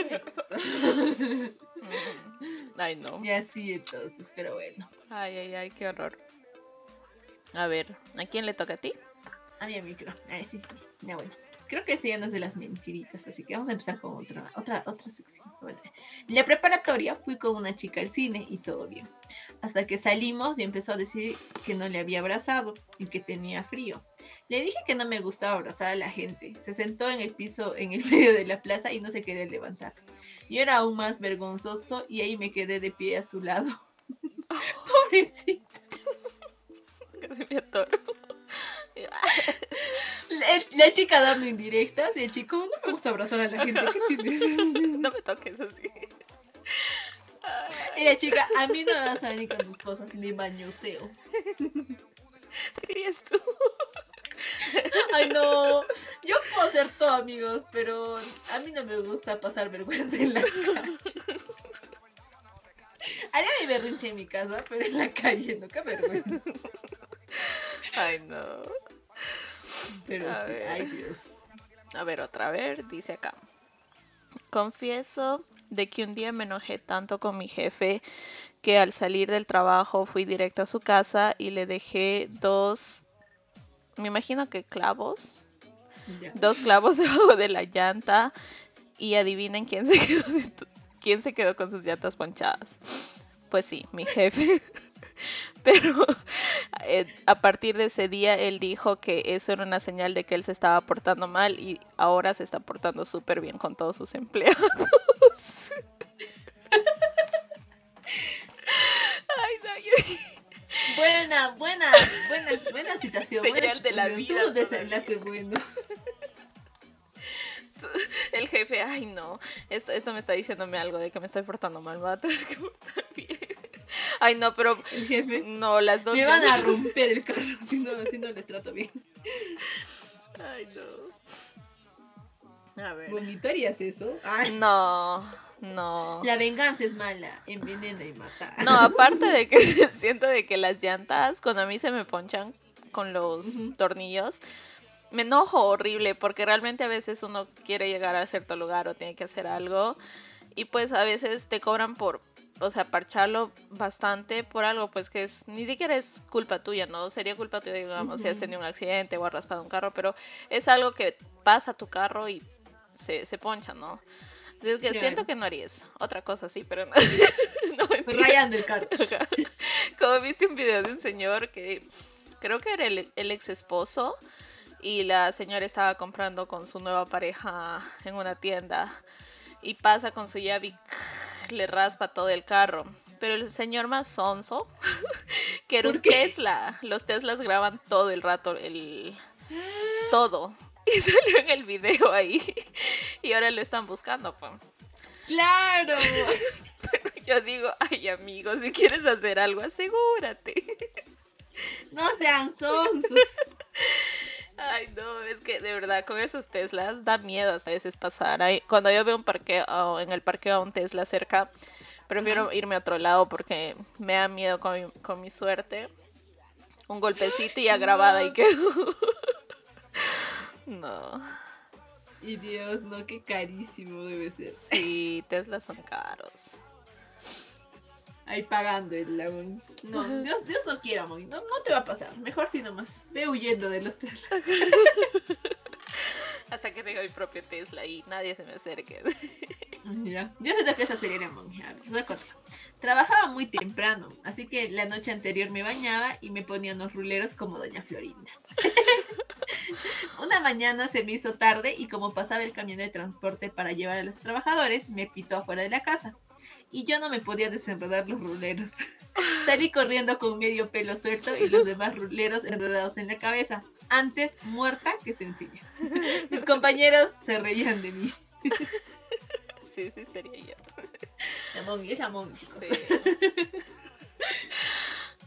Ay, no. Y así entonces, pero bueno. Ay, ay, ay, qué horror. A ver, ¿a quién le toca a ti? A mi micro. Ay, sí, sí, sí. Ya bueno. Creo que este ya no es de las mentiritas, así que vamos a empezar con otra, otra, otra sección. Bueno, en la preparatoria fui con una chica al cine y todo bien. Hasta que salimos y empezó a decir que no le había abrazado y que tenía frío. Le dije que no me gustaba abrazar a la gente. Se sentó en el piso en el medio de la plaza y no se quería levantar. Yo era aún más vergonzoso y ahí me quedé de pie a su lado. Pobrecito. Casi me atoro. La, la chica dando indirectas y el chico, no me gusta abrazar a la gente. ¿Qué tienes? No me toques así. Y la chica, a mí no me vas a venir con tus cosas, ni bañoseo. Serías tú. Ay, no. Yo puedo ser todo, amigos, pero a mí no me gusta pasar vergüenza en la calle. Haría mi berrinche en mi casa, pero en la calle, no, qué vergüenza. Ay, no. Pero A sí, ver. ay, Dios. A ver, otra vez, dice acá. Confieso de que un día me enojé tanto con mi jefe que al salir del trabajo fui directo a su casa y le dejé dos, me imagino que clavos, dos clavos debajo de la llanta y adivinen quién se quedó, quién se quedó con sus llantas ponchadas. Pues sí, mi jefe. Pero eh, a partir de ese día él dijo que eso era una señal de que él se estaba portando mal y ahora se está portando súper bien con todos sus empleados. Ay, no, yo- Buena, buena, buena, buena situación. buena Señal de la vida Tuvo desenlace bueno. el jefe, ay no, esto, esto me está diciéndome algo de que me estoy portando mal, voy a tener que portar bien. Ay no, pero El jefe. no, las dos... Me van a romper el carro si no, si no les trato bien. Ay no. A ver. Bonito harías eso. Ay, No, no. la venganza es mala, envenena y mata. No, aparte de que siento de que las llantas, cuando a mí se me ponchan con los tornillos, me enojo horrible porque realmente a veces uno quiere llegar a cierto lugar o tiene que hacer algo y pues a veces te cobran por, o sea, parcharlo bastante por algo pues que es, ni siquiera es culpa tuya, ¿no? Sería culpa tuya, digamos, si has tenido un accidente o has raspado un carro, pero es algo que pasa a tu carro y se, se poncha, ¿no? Que siento que no haría eso. Otra cosa sí, pero no. no. Rayando el carro. Como viste un video de un señor que creo que era el, el ex esposo y la señora estaba comprando con su nueva pareja en una tienda y pasa con su llave y le raspa todo el carro. Pero el señor más sonso, que era ¿Por un? Tesla, los Teslas graban todo el rato, el todo. Y salió en el video ahí. Y ahora lo están buscando, pues. ¡Claro! Yo digo, ay amigo, si quieres hacer algo, asegúrate. No sean sonsos. Ay, no, es que de verdad con esos Teslas da miedo a veces pasar. Ay, cuando yo veo un parqueo, en el parqueo a un Tesla cerca, prefiero irme a otro lado porque me da miedo con mi, con mi suerte. Un golpecito y ya grabada y quedo. No, Y Dios, no, qué carísimo debe ser. sí, Teslas son caros. Ahí pagando el lavón. No, Dios, Dios no quiera, Moni. No, no te va a pasar. Mejor si nomás. Ve huyendo de los Tesla. Hasta que tenga mi propio Tesla y nadie se me acerque. Ya. Yo siento que esa sería la Moni. A ver, os voy a contar. Trabajaba muy temprano, así que la noche anterior me bañaba y me ponía unos ruleros como Doña Florinda. Una mañana se me hizo tarde y como pasaba el camión de transporte para llevar a los trabajadores, me pitó afuera de la casa. Y yo no me podía desenredar los ruleros. Salí corriendo con medio pelo suelto y los demás ruleros enredados en la cabeza. Antes muerta que sencilla. Mis compañeros se reían de mí. Sí, sí, sería yo. La Moni, es la Moni, chicos. Sí.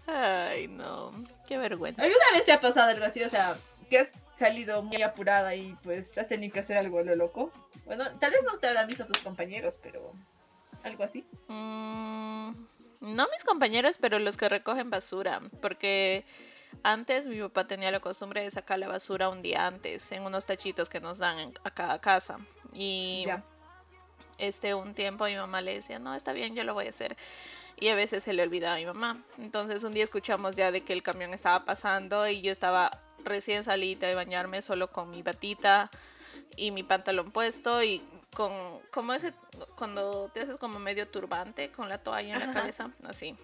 Ay, no. Qué vergüenza. ¿Alguna vez te ha pasado algo así? O sea, que has salido muy apurada y pues has tenido que hacer algo lo loco. Bueno, tal vez no te habrán visto tus compañeros, pero algo así. Mm, no mis compañeros, pero los que recogen basura. Porque Antes mi papá tenía la costumbre de sacar la basura un día antes en unos tachitos que nos dan en- a cada casa. Y Ya. este un tiempo mi mamá le decía, no, está bien, yo lo voy a hacer. Y a veces se le olvidaba a mi mamá. Entonces un día escuchamos ya de que el camión estaba pasando y yo estaba recién salida de bañarme solo con mi batita y mi pantalón puesto y con como ese cuando te haces como medio turbante con la toalla en la cabeza, así.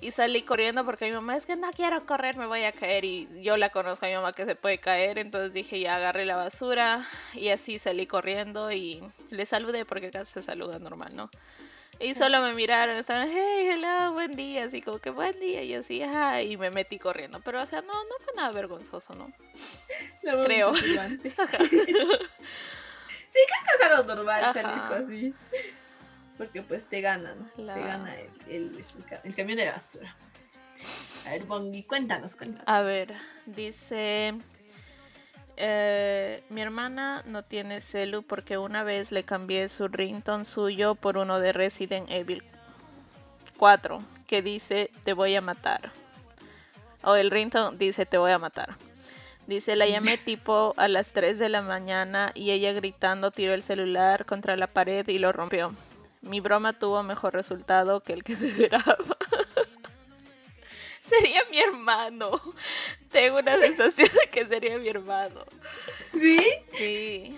Y salí corriendo porque mi mamá es que no quiero correr, me voy a caer. Y yo la conozco a mi mamá que se puede caer. Entonces dije, ya agarré la basura. Y así salí corriendo y le saludé porque acá se saluda normal, ¿no? Y solo me miraron, estaban, hey, hello, buen día, así como que buen día, y así, ajá, y me metí corriendo. Pero, o sea, no, no fue nada vergonzoso, ¿no? Creo. sí, creo que es algo normal Ajá. salir así. Porque pues te ganan, La- te gana el, el, el camión de basura. A ver, Bongi, cuéntanos, cuéntanos. A ver, dice, eh, mi hermana no tiene celu porque una vez le cambié su ringtone suyo por uno de Resident Evil 4 que dice, te voy a matar. O el ringtone dice, te voy a matar. Dice, la llamé tipo a las 3 de la mañana y ella gritando tiró el celular contra la pared y lo rompió. Mi broma tuvo mejor resultado que el que se esperaba. Sería mi hermano. Tengo una sensación de que sería mi hermano. ¿Sí? Sí.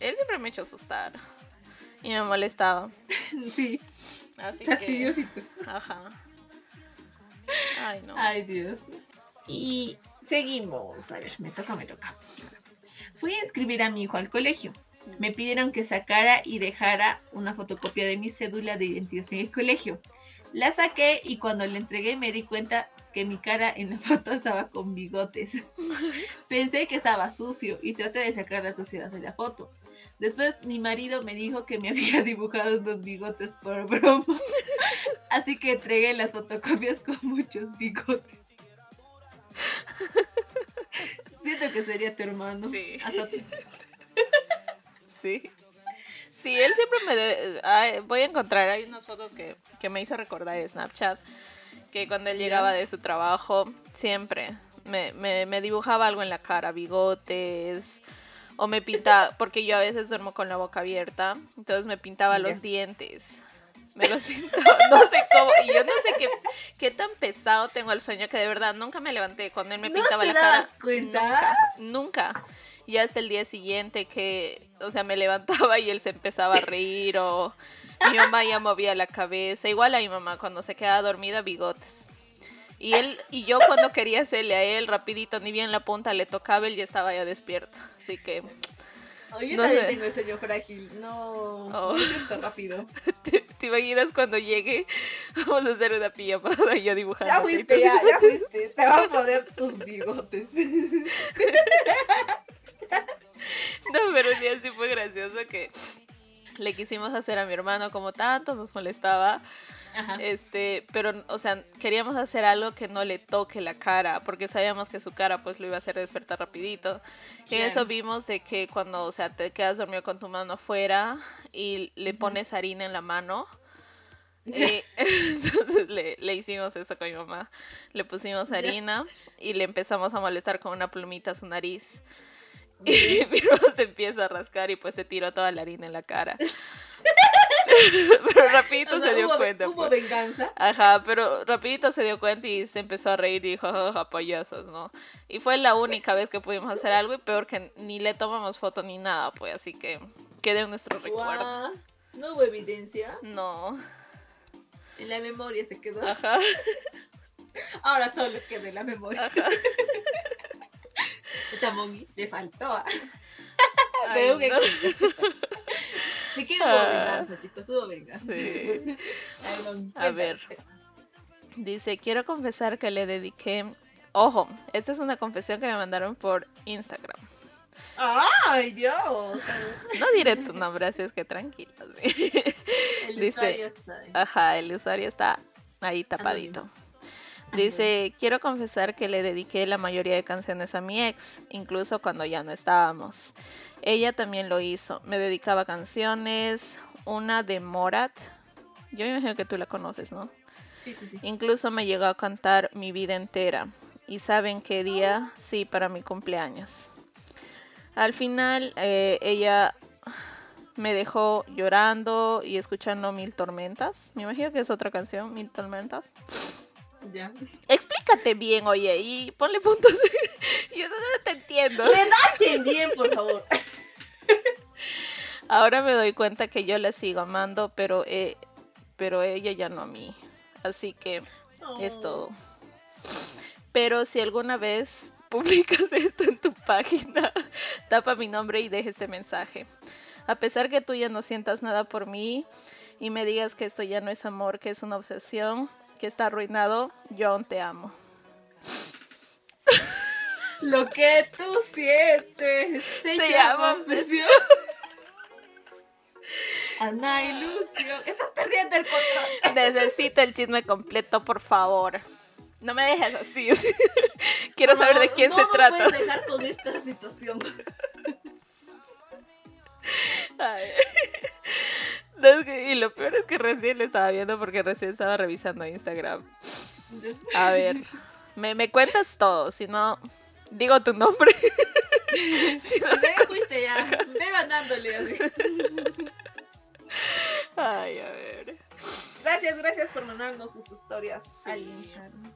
Él siempre me hecho asustar. Y me molestaba. Sí, Así que. Ajá. Ay, no. Ay, Dios. Y seguimos. A ver, me toca, me toca. Fui a inscribir a mi hijo al colegio. Me pidieron que sacara y dejara una fotocopia de mi cédula de identidad en el colegio. La saqué y cuando la entregué me di cuenta que mi cara en la foto estaba con bigotes. Pensé que estaba sucio y traté de sacar la suciedad de la foto. Después mi marido me dijo que me había dibujado unos bigotes por broma. Así que entregué las fotocopias con muchos bigotes. Siento que sería tu hermano. Sí. Hasta- Sí. Sí, él siempre me... de- ay, voy a encontrar, hay unas fotos que, que me hizo recordar Snapchat, que cuando él llegaba de su trabajo, siempre me, me, me dibujaba algo en la cara, bigotes, o me pintaba, porque yo a veces duermo con la boca abierta, entonces me pintaba los dientes. Me los pintaba, no sé cómo, y yo no sé qué, qué tan pesado tengo el sueño que de verdad nunca me levanté cuando él me ¿No pintaba te la cara. cuenta? Nunca, nunca. Y hasta el día siguiente que, o sea, me levantaba y él se empezaba a reír o mi mamá ya movía la cabeza. Igual a mi mamá cuando se quedaba dormida, bigotes. Y él y yo cuando quería hacerle a él rapidito, ni bien la punta le tocaba, él ya estaba ya despierto. Así que Oye, yo No también sé. tengo el sueño frágil. No, Oh. no siento rápido. ¿te, te imaginas cuando llegue? Vamos a hacer una pijamada y yo dibujando. Ya fuiste, ya, ya fuiste. Te van a poner tus bigotes. No, pero sí, así fue gracioso que le quisimos hacer a mi hermano como tanto, nos molestaba. Ajá. Este, pero, o sea, queríamos hacer algo que no le toque la cara, porque sabíamos que su cara pues lo iba a hacer despertar rapidito. Y en eso vimos de que cuando, o sea, te quedas dormido con tu mano afuera y le pones harina en la mano. eh, entonces le, le hicimos eso con mi mamá. Le pusimos harina y le empezamos a molestar con una plumita a su nariz. Y mi hermano se empieza a rascar y pues se tiró toda la harina en la cara. Pero rapidito O sea, se dio hubo, cuenta. hubo pues. venganza. Ajá, pero rapidito se dio cuenta y se empezó a reír y dijo, jaja, payasos, ¿no? Y fue la única vez que pudimos hacer algo y peor que ni le tomamos foto ni nada, pues, así que quede en nuestro recuerdo. No hubo evidencia. No, En la memoria se quedó. ajá, Ahora solo quedó en la memoria. ajá. Esta mongi me faltó. Veo que. Sí que hubo Ah. venganza, chicos, hubo venganza. Sí. A ver. Dice, quiero confesar que le dediqué... Ojo, esta es una confesión que me mandaron por Instagram. ¡Ay, Dios! No diré tu nombre, así es que tranquila. sí. El Dice- usuario está ahí. Ajá, el usuario está ahí tapadito. Dice, quiero confesar que le dediqué la mayoría de canciones a mi ex, incluso cuando ya no estábamos. Ella también lo hizo. Me dedicaba canciones, una de Morat. Yo me imagino que tú la conoces, ¿no? Sí, sí, sí. Incluso me llegó a cantar mi vida entera. y saben qué día, sí, para mi cumpleaños. Al final, eh, ella me dejó llorando y escuchando Mil Tormentas. Me imagino que es otra canción, Mil Tormentas. Ya. Explícate bien, oye, y ponle puntos. Yo no te entiendo. Redacten bien, por favor. Ahora me doy cuenta que yo la sigo amando, pero, eh, pero ella ya no a mí. Así que es Oh. todo. Pero si alguna vez publicas esto en tu página, tapa mi nombre y deja este mensaje. A pesar que tú ya no sientas nada por mí y me digas que esto ya no es amor, que es una obsesión, que está arruinado, yo aún te amo. Lo que tú sientes se, Se llama obsesión. Ana ilusión. Estás perdiendo el control. Necesito el chisme completo, por favor. No me dejes así. Quiero saber de No, quién no se trata. puedes dejar con esta situación. Ay. Y lo peor es que recién lo estaba viendo porque recién estaba revisando Instagram. A ver, me, me cuentas todo, si no, digo tu nombre. Si no- fuiste ya. Ve mandándole así. Ay, a ver. Gracias, gracias por mandarnos sus historias al Sí. Instagram.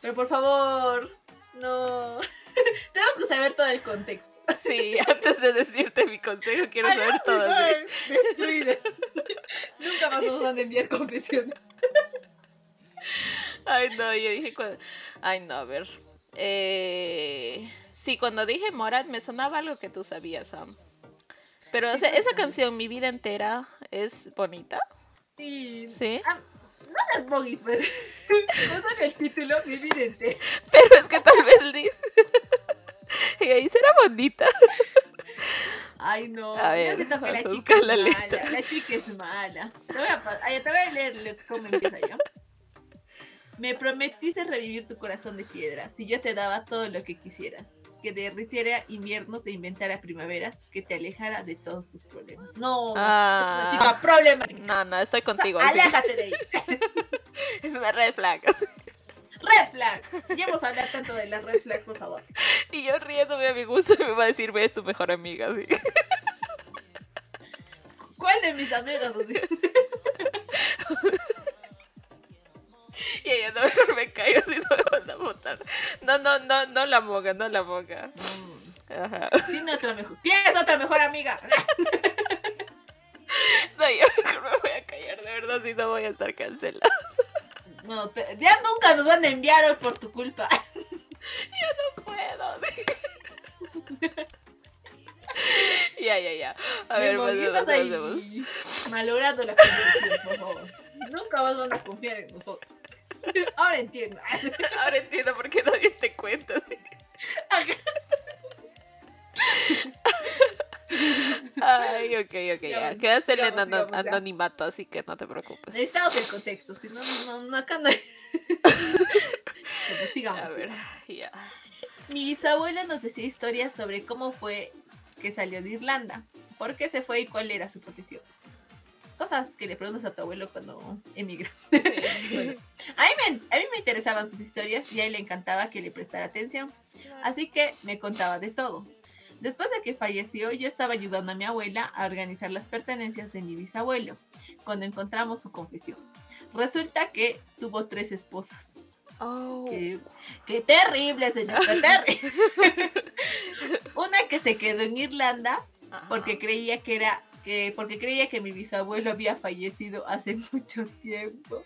Pero por favor, no. Tenemos que saber todo el contexto. Sí, antes de decirte mi consejo, quiero Ay, saber todo. sí. Destruidas. Nunca más nos van a enviar confesiones. Ay, no, yo dije. cu- Ay, no, a ver. Eh... Sí, cuando dije Morat me sonaba algo que tú sabías, Sam. Pero o sea, esa canción, Mi vida entera, es bonita. Sí. Sí. Ah, no seas boguis, pues. No sabe el título, mi vida entera. Pero es que tal vez dice. y ahí será bonita. Ay, no. A Yo ver, siento que la chica es la mala. letra. La chica es mala. Te voy a, ay, te voy a leer le- cómo empieza ya. Me prometiste revivir tu corazón de piedra si yo te daba todo lo que quisieras. Que derritiera inviernos e inventara primaveras. Que te alejara de todos tus problemas. No, Ah. es una chica problemática. No, no, estoy contigo. así. Aléjate de ahí. Es una red flag. Red flag. Ya hemos hablado tanto de las red flags, por favor. Y yo riéndome a mi gusto me va a decir, ve, es tu mejor amiga. así. ¿Cuál de mis amigos? Así. Y ella no mejor me caigo si no me van a botar. No, no, no, no la moga, no la moga. Ajá. Tiene otra mejor. ¿Tienes otra mejor amiga? No, yo mejor me voy a callar, de verdad, si no voy a estar cancelada. No, te- ya nunca nos van a enviar por tu culpa. No puedo. ya, ya, ya. A ver, Memo, ¿qué pasemos, ahí pasemos. malogrando la conversación, por favor. Nunca más van a confiar en nosotros. Ahora entiendo. Ahora entiendo por qué nadie te cuenta. Ay, ok, ok, Ya, ya. Quedaste en el sigamos, ano- sigamos, ya. anonimato, así que no te preocupes. Necesitamos el contexto, si no, no, no acá no hay. Pues sigamos, A ver, sigamos. ya. Mi bisabuela nos decía historias sobre cómo fue que salió de Irlanda, por qué se fue y cuál era su profesión. Cosas que le preguntas a tu abuelo cuando emigra. Sí, Bueno, a, mí me, a mí me interesaban sus historias y a él le encantaba que le prestara atención, así que me contaba de todo. Después de que falleció, yo estaba ayudando a mi abuela a organizar las pertenencias de mi bisabuelo, cuando encontramos su confesión. Resulta que tuvo tres esposas. Oh. Qué, qué terrible, señor, qué terrible. Una que se quedó en Irlanda Ajá. porque creía que era que porque creía que mi bisabuelo había fallecido hace mucho tiempo.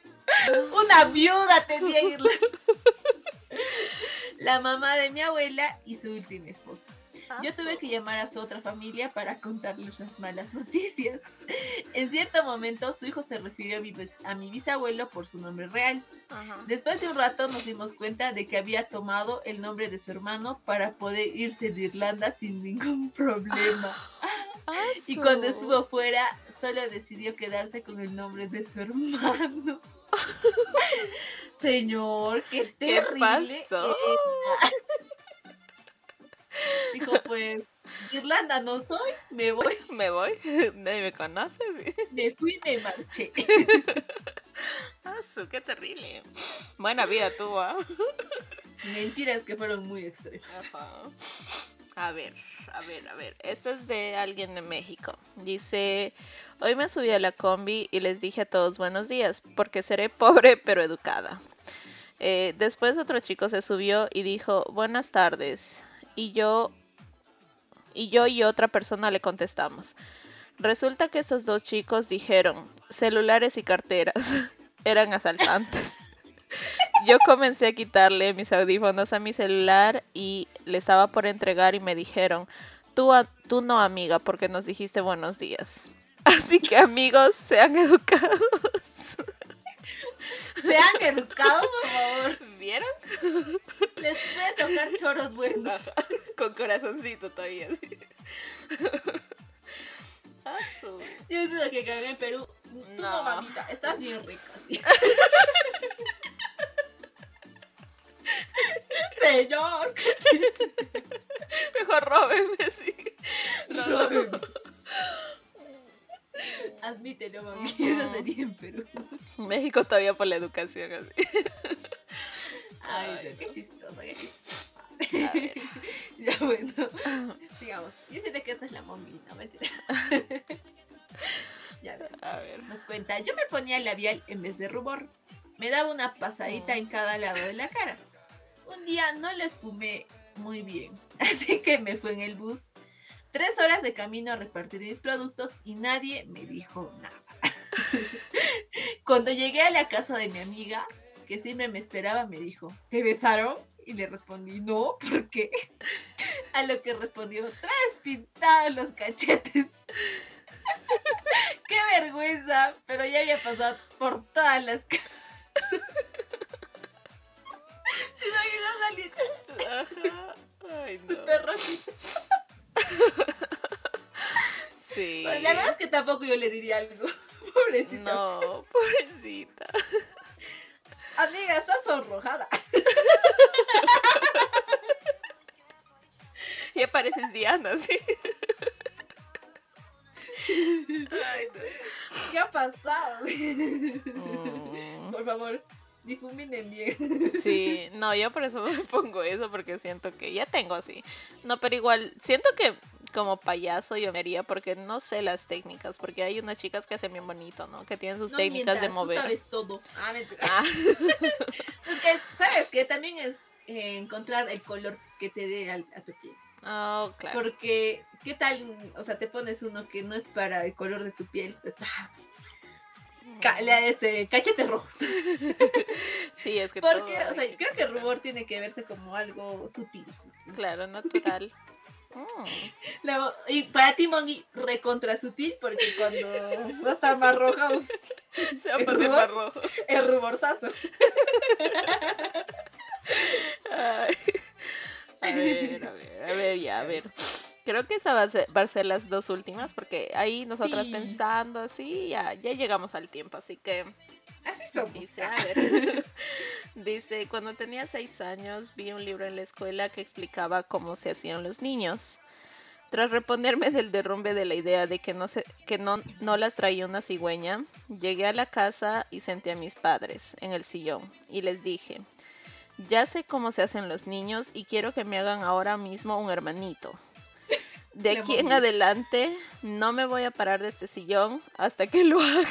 Una viuda tenía en Irlanda. La mamá de mi abuela y su última esposa. Yo tuve que llamar a su otra familia para contarles las malas noticias. En cierto momento su hijo se refirió a mi, a mi bisabuelo por su nombre real. Ajá. Después de un rato nos dimos cuenta de que había tomado el nombre de su hermano para poder irse de Irlanda sin ningún problema. Y cuando estuvo fuera, solo decidió quedarse con el nombre de su hermano. Señor, qué ¿Qué terrible. pasó? Dijo, pues, Irlanda no soy, me voy, Me voy, nadie me conoce. me fui, me marché. Ah, su, qué terrible. Buena vida tuvo. ¿ah? Mentiras que fueron muy extremas. Ajá. A ver, a ver, a ver. Esto es de alguien de México. Dice, hoy me subí a la combi y les dije a todos buenos días, porque seré pobre pero educada. Eh, después otro chico se subió y dijo, buenas tardes. Y yo, y yo y otra persona le contestamos. Resulta que esos dos chicos dijeron, celulares y carteras. Eran asaltantes. Yo comencé a quitarle mis audífonos a mi celular y le estaba por entregar y me dijeron, tú, tú no amiga, porque nos dijiste buenos días. Así que amigos, sean educados. Sean educados, por favor. ¿Vieron? Les puede tocar choros buenos. Con corazoncito todavía. sí. Su- Yo es lo que cagué en Perú. No, No. mamita, estás bien rica. sí. Señor. Mejor róbenme, sí. No, no. Admítelo, mami. Eso sería en Perú. México todavía por la educación así. Ay, Ay, no, qué chistoso, qué chistoso. A ver. Ya bueno, sigamos. Yo siento que esta es la mami, no mentira. ya ver. A ver. Nos cuenta, yo me ponía labial en vez de rubor. Me daba una pasadita en cada lado de la cara. Un día no les fumé muy bien, así que me fue en el bus. Tres horas de camino a repartir mis productos y nadie me dijo nada. Cuando llegué a la casa de mi amiga, que siempre me esperaba, me dijo, ¿te besaron? Y le respondí, no, ¿por qué? A lo que respondió, traes pintados los cachetes. ¡Qué vergüenza! Pero ya había pasado por todas las casas. ¿Te imaginas a alguien Ajá. Ay, no. súper rojito? Sí. Pues la verdad es que tampoco yo le diría algo. Pobrecita. No, pobrecita. Amiga, estás sonrojada. Ya pareces Diana, sí. Ay, ¿Qué ha pasado? no. Por favor, difuminen bien. Sí, no, yo por eso no me pongo eso porque siento que ya tengo así. No, pero igual, siento que como payaso yo me haría porque no sé las técnicas, porque hay unas chicas que hacen bien bonito, ¿no? Que tienen sus No técnicas de mientas, mover. Tú sabes todo. Ah, mentira. Ah, Es que, ¿sabes que También es eh, encontrar el color que te dé al- a tu piel. oh, claro. Porque, ¿qué tal? O sea, te pones uno que no es para el color de tu piel. Pues, ah, ca- este, cachetes rojos. Sí, es que Porque, todo o sea, hay que- creo que el rubor tiene que verse como algo sutil. sutil. Claro, natural. Mm. Luego, y para ti, Mongi, recontra sutil, porque cuando no está más roja, Se va a ¿El poner más rojo. el ruborzazo. Ay. A ver, a ver, a ver, ya, a ver. Creo que esa va a ser, va a ser las dos últimas, porque ahí nosotras Sí. pensando así, ya, ya llegamos al tiempo, así que Así somos. dice, a ver. dice, cuando tenía seis años vi un libro en la escuela que explicaba cómo se hacían los niños. Tras reponerme del derrumbe de la idea de que no se, que no, no las traía una cigüeña, llegué a la casa y senté a mis padres en el sillón y les dije, ya sé cómo se hacen los niños y quiero que me hagan ahora mismo un hermanito. De Le aquí en adelante no me voy a parar de este sillón hasta que lo hagan.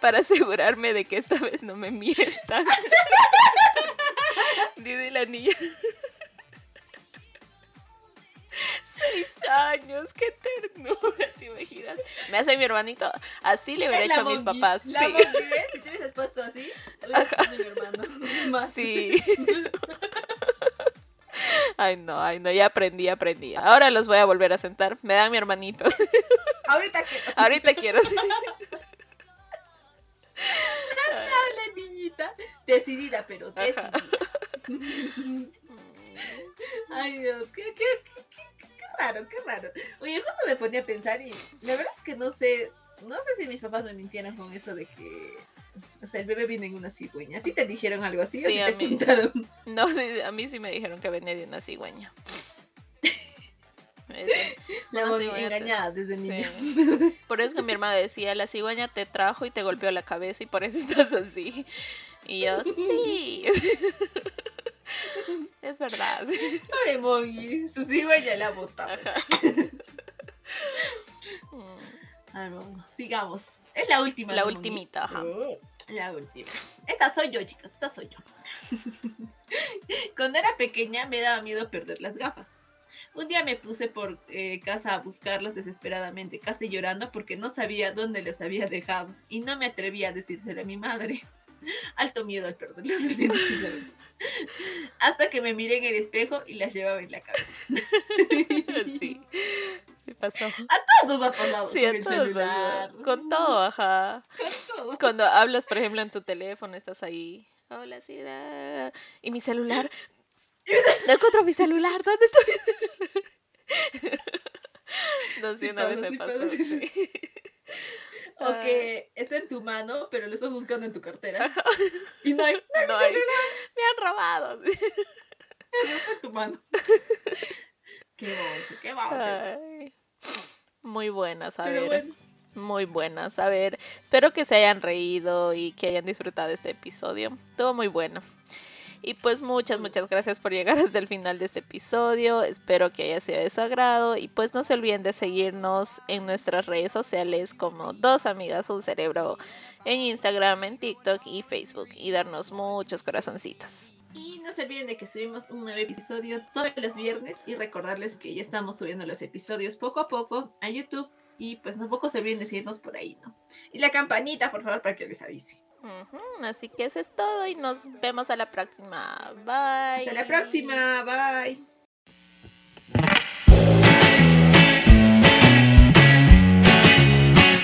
Para asegurarme de que esta vez no me mientan. Dice la niña. Seis años, qué ternura, ¿te imaginas? Me hace mi hermanito. Así le hubiera hecho a mis papás. La Sí. Si te hubieses puesto así, hubieras sido mi hermano. Más. Sí. Ay, no, ay, no, ya aprendí, aprendí. Ahora los voy a volver a sentar. Me dan mi hermanito. Ahorita que Ahorita quiero. sí. Ay, la niñita, decidida, pero decidida. Ay, Dios, qué, qué, qué, qué- qué raro, qué raro. Oye, justo me ponía a pensar y la verdad es que no sé, no sé si mis papás me mintieron con eso de que, o sea, el bebé viene en una cigüeña. ¿A ti te dijeron algo así o si a te mí. contaron? No, sí, a mí sí me dijeron que venía de una cigüeña. La cigüeña te- engañada desde sí. niña. Por eso es que mi hermana decía, la cigüeña te trajo y te golpeó la cabeza y por eso estás así. Y yo, sí. es verdad. Pobre Mogi, su cigüeña la bota. Ah, sigamos. Es la última. La ultimita, ajá. La última. Esta soy yo, chicas, esta soy yo. Cuando era pequeña me daba miedo perder las gafas. Un día me puse por eh, casa a buscarlas desesperadamente, casi llorando porque no sabía dónde las había dejado y no me atrevía a decírselo a mi madre. Alto miedo al perderlas. Hasta que me miré en el espejo y las llevaba en la cabeza. Sí pasó. A todos nos ha pasado. Sí, a todos. Con todo, ajá. Con todo. Cuando hablas, por ejemplo, en tu teléfono, estás ahí. Hola, sí. Y mi celular. No encuentro mi celular. ¿Dónde está mi celular? No, sí, Sí una vez me pasó. sí. sí. O que está en tu mano, pero lo estás buscando en tu cartera. Y no hay No hay. Me han robado. está en tu mano. Qué bonito, qué bonito. Muy buenas, a Pero ver. bueno, Muy buenas. A ver, espero que se hayan reído y que hayan disfrutado este episodio. Estuvo muy bueno. Y pues muchas, muchas gracias por llegar hasta el final de este episodio. Espero que haya sido de su agrado. Y pues no se olviden de seguirnos en nuestras redes sociales como Dos Amigas Un Cerebro en Instagram, en TikTok y Facebook. Y darnos muchos corazoncitos. Y no se olviden de que subimos un nuevo episodio todos los viernes y recordarles que ya estamos subiendo los episodios poco a poco a YouTube y pues tampoco se olviden de seguirnos por ahí, ¿no? Y la campanita, por favor, para que les avise. Así que eso es todo y nos vemos a la próxima. Bye. Hasta la próxima, bye.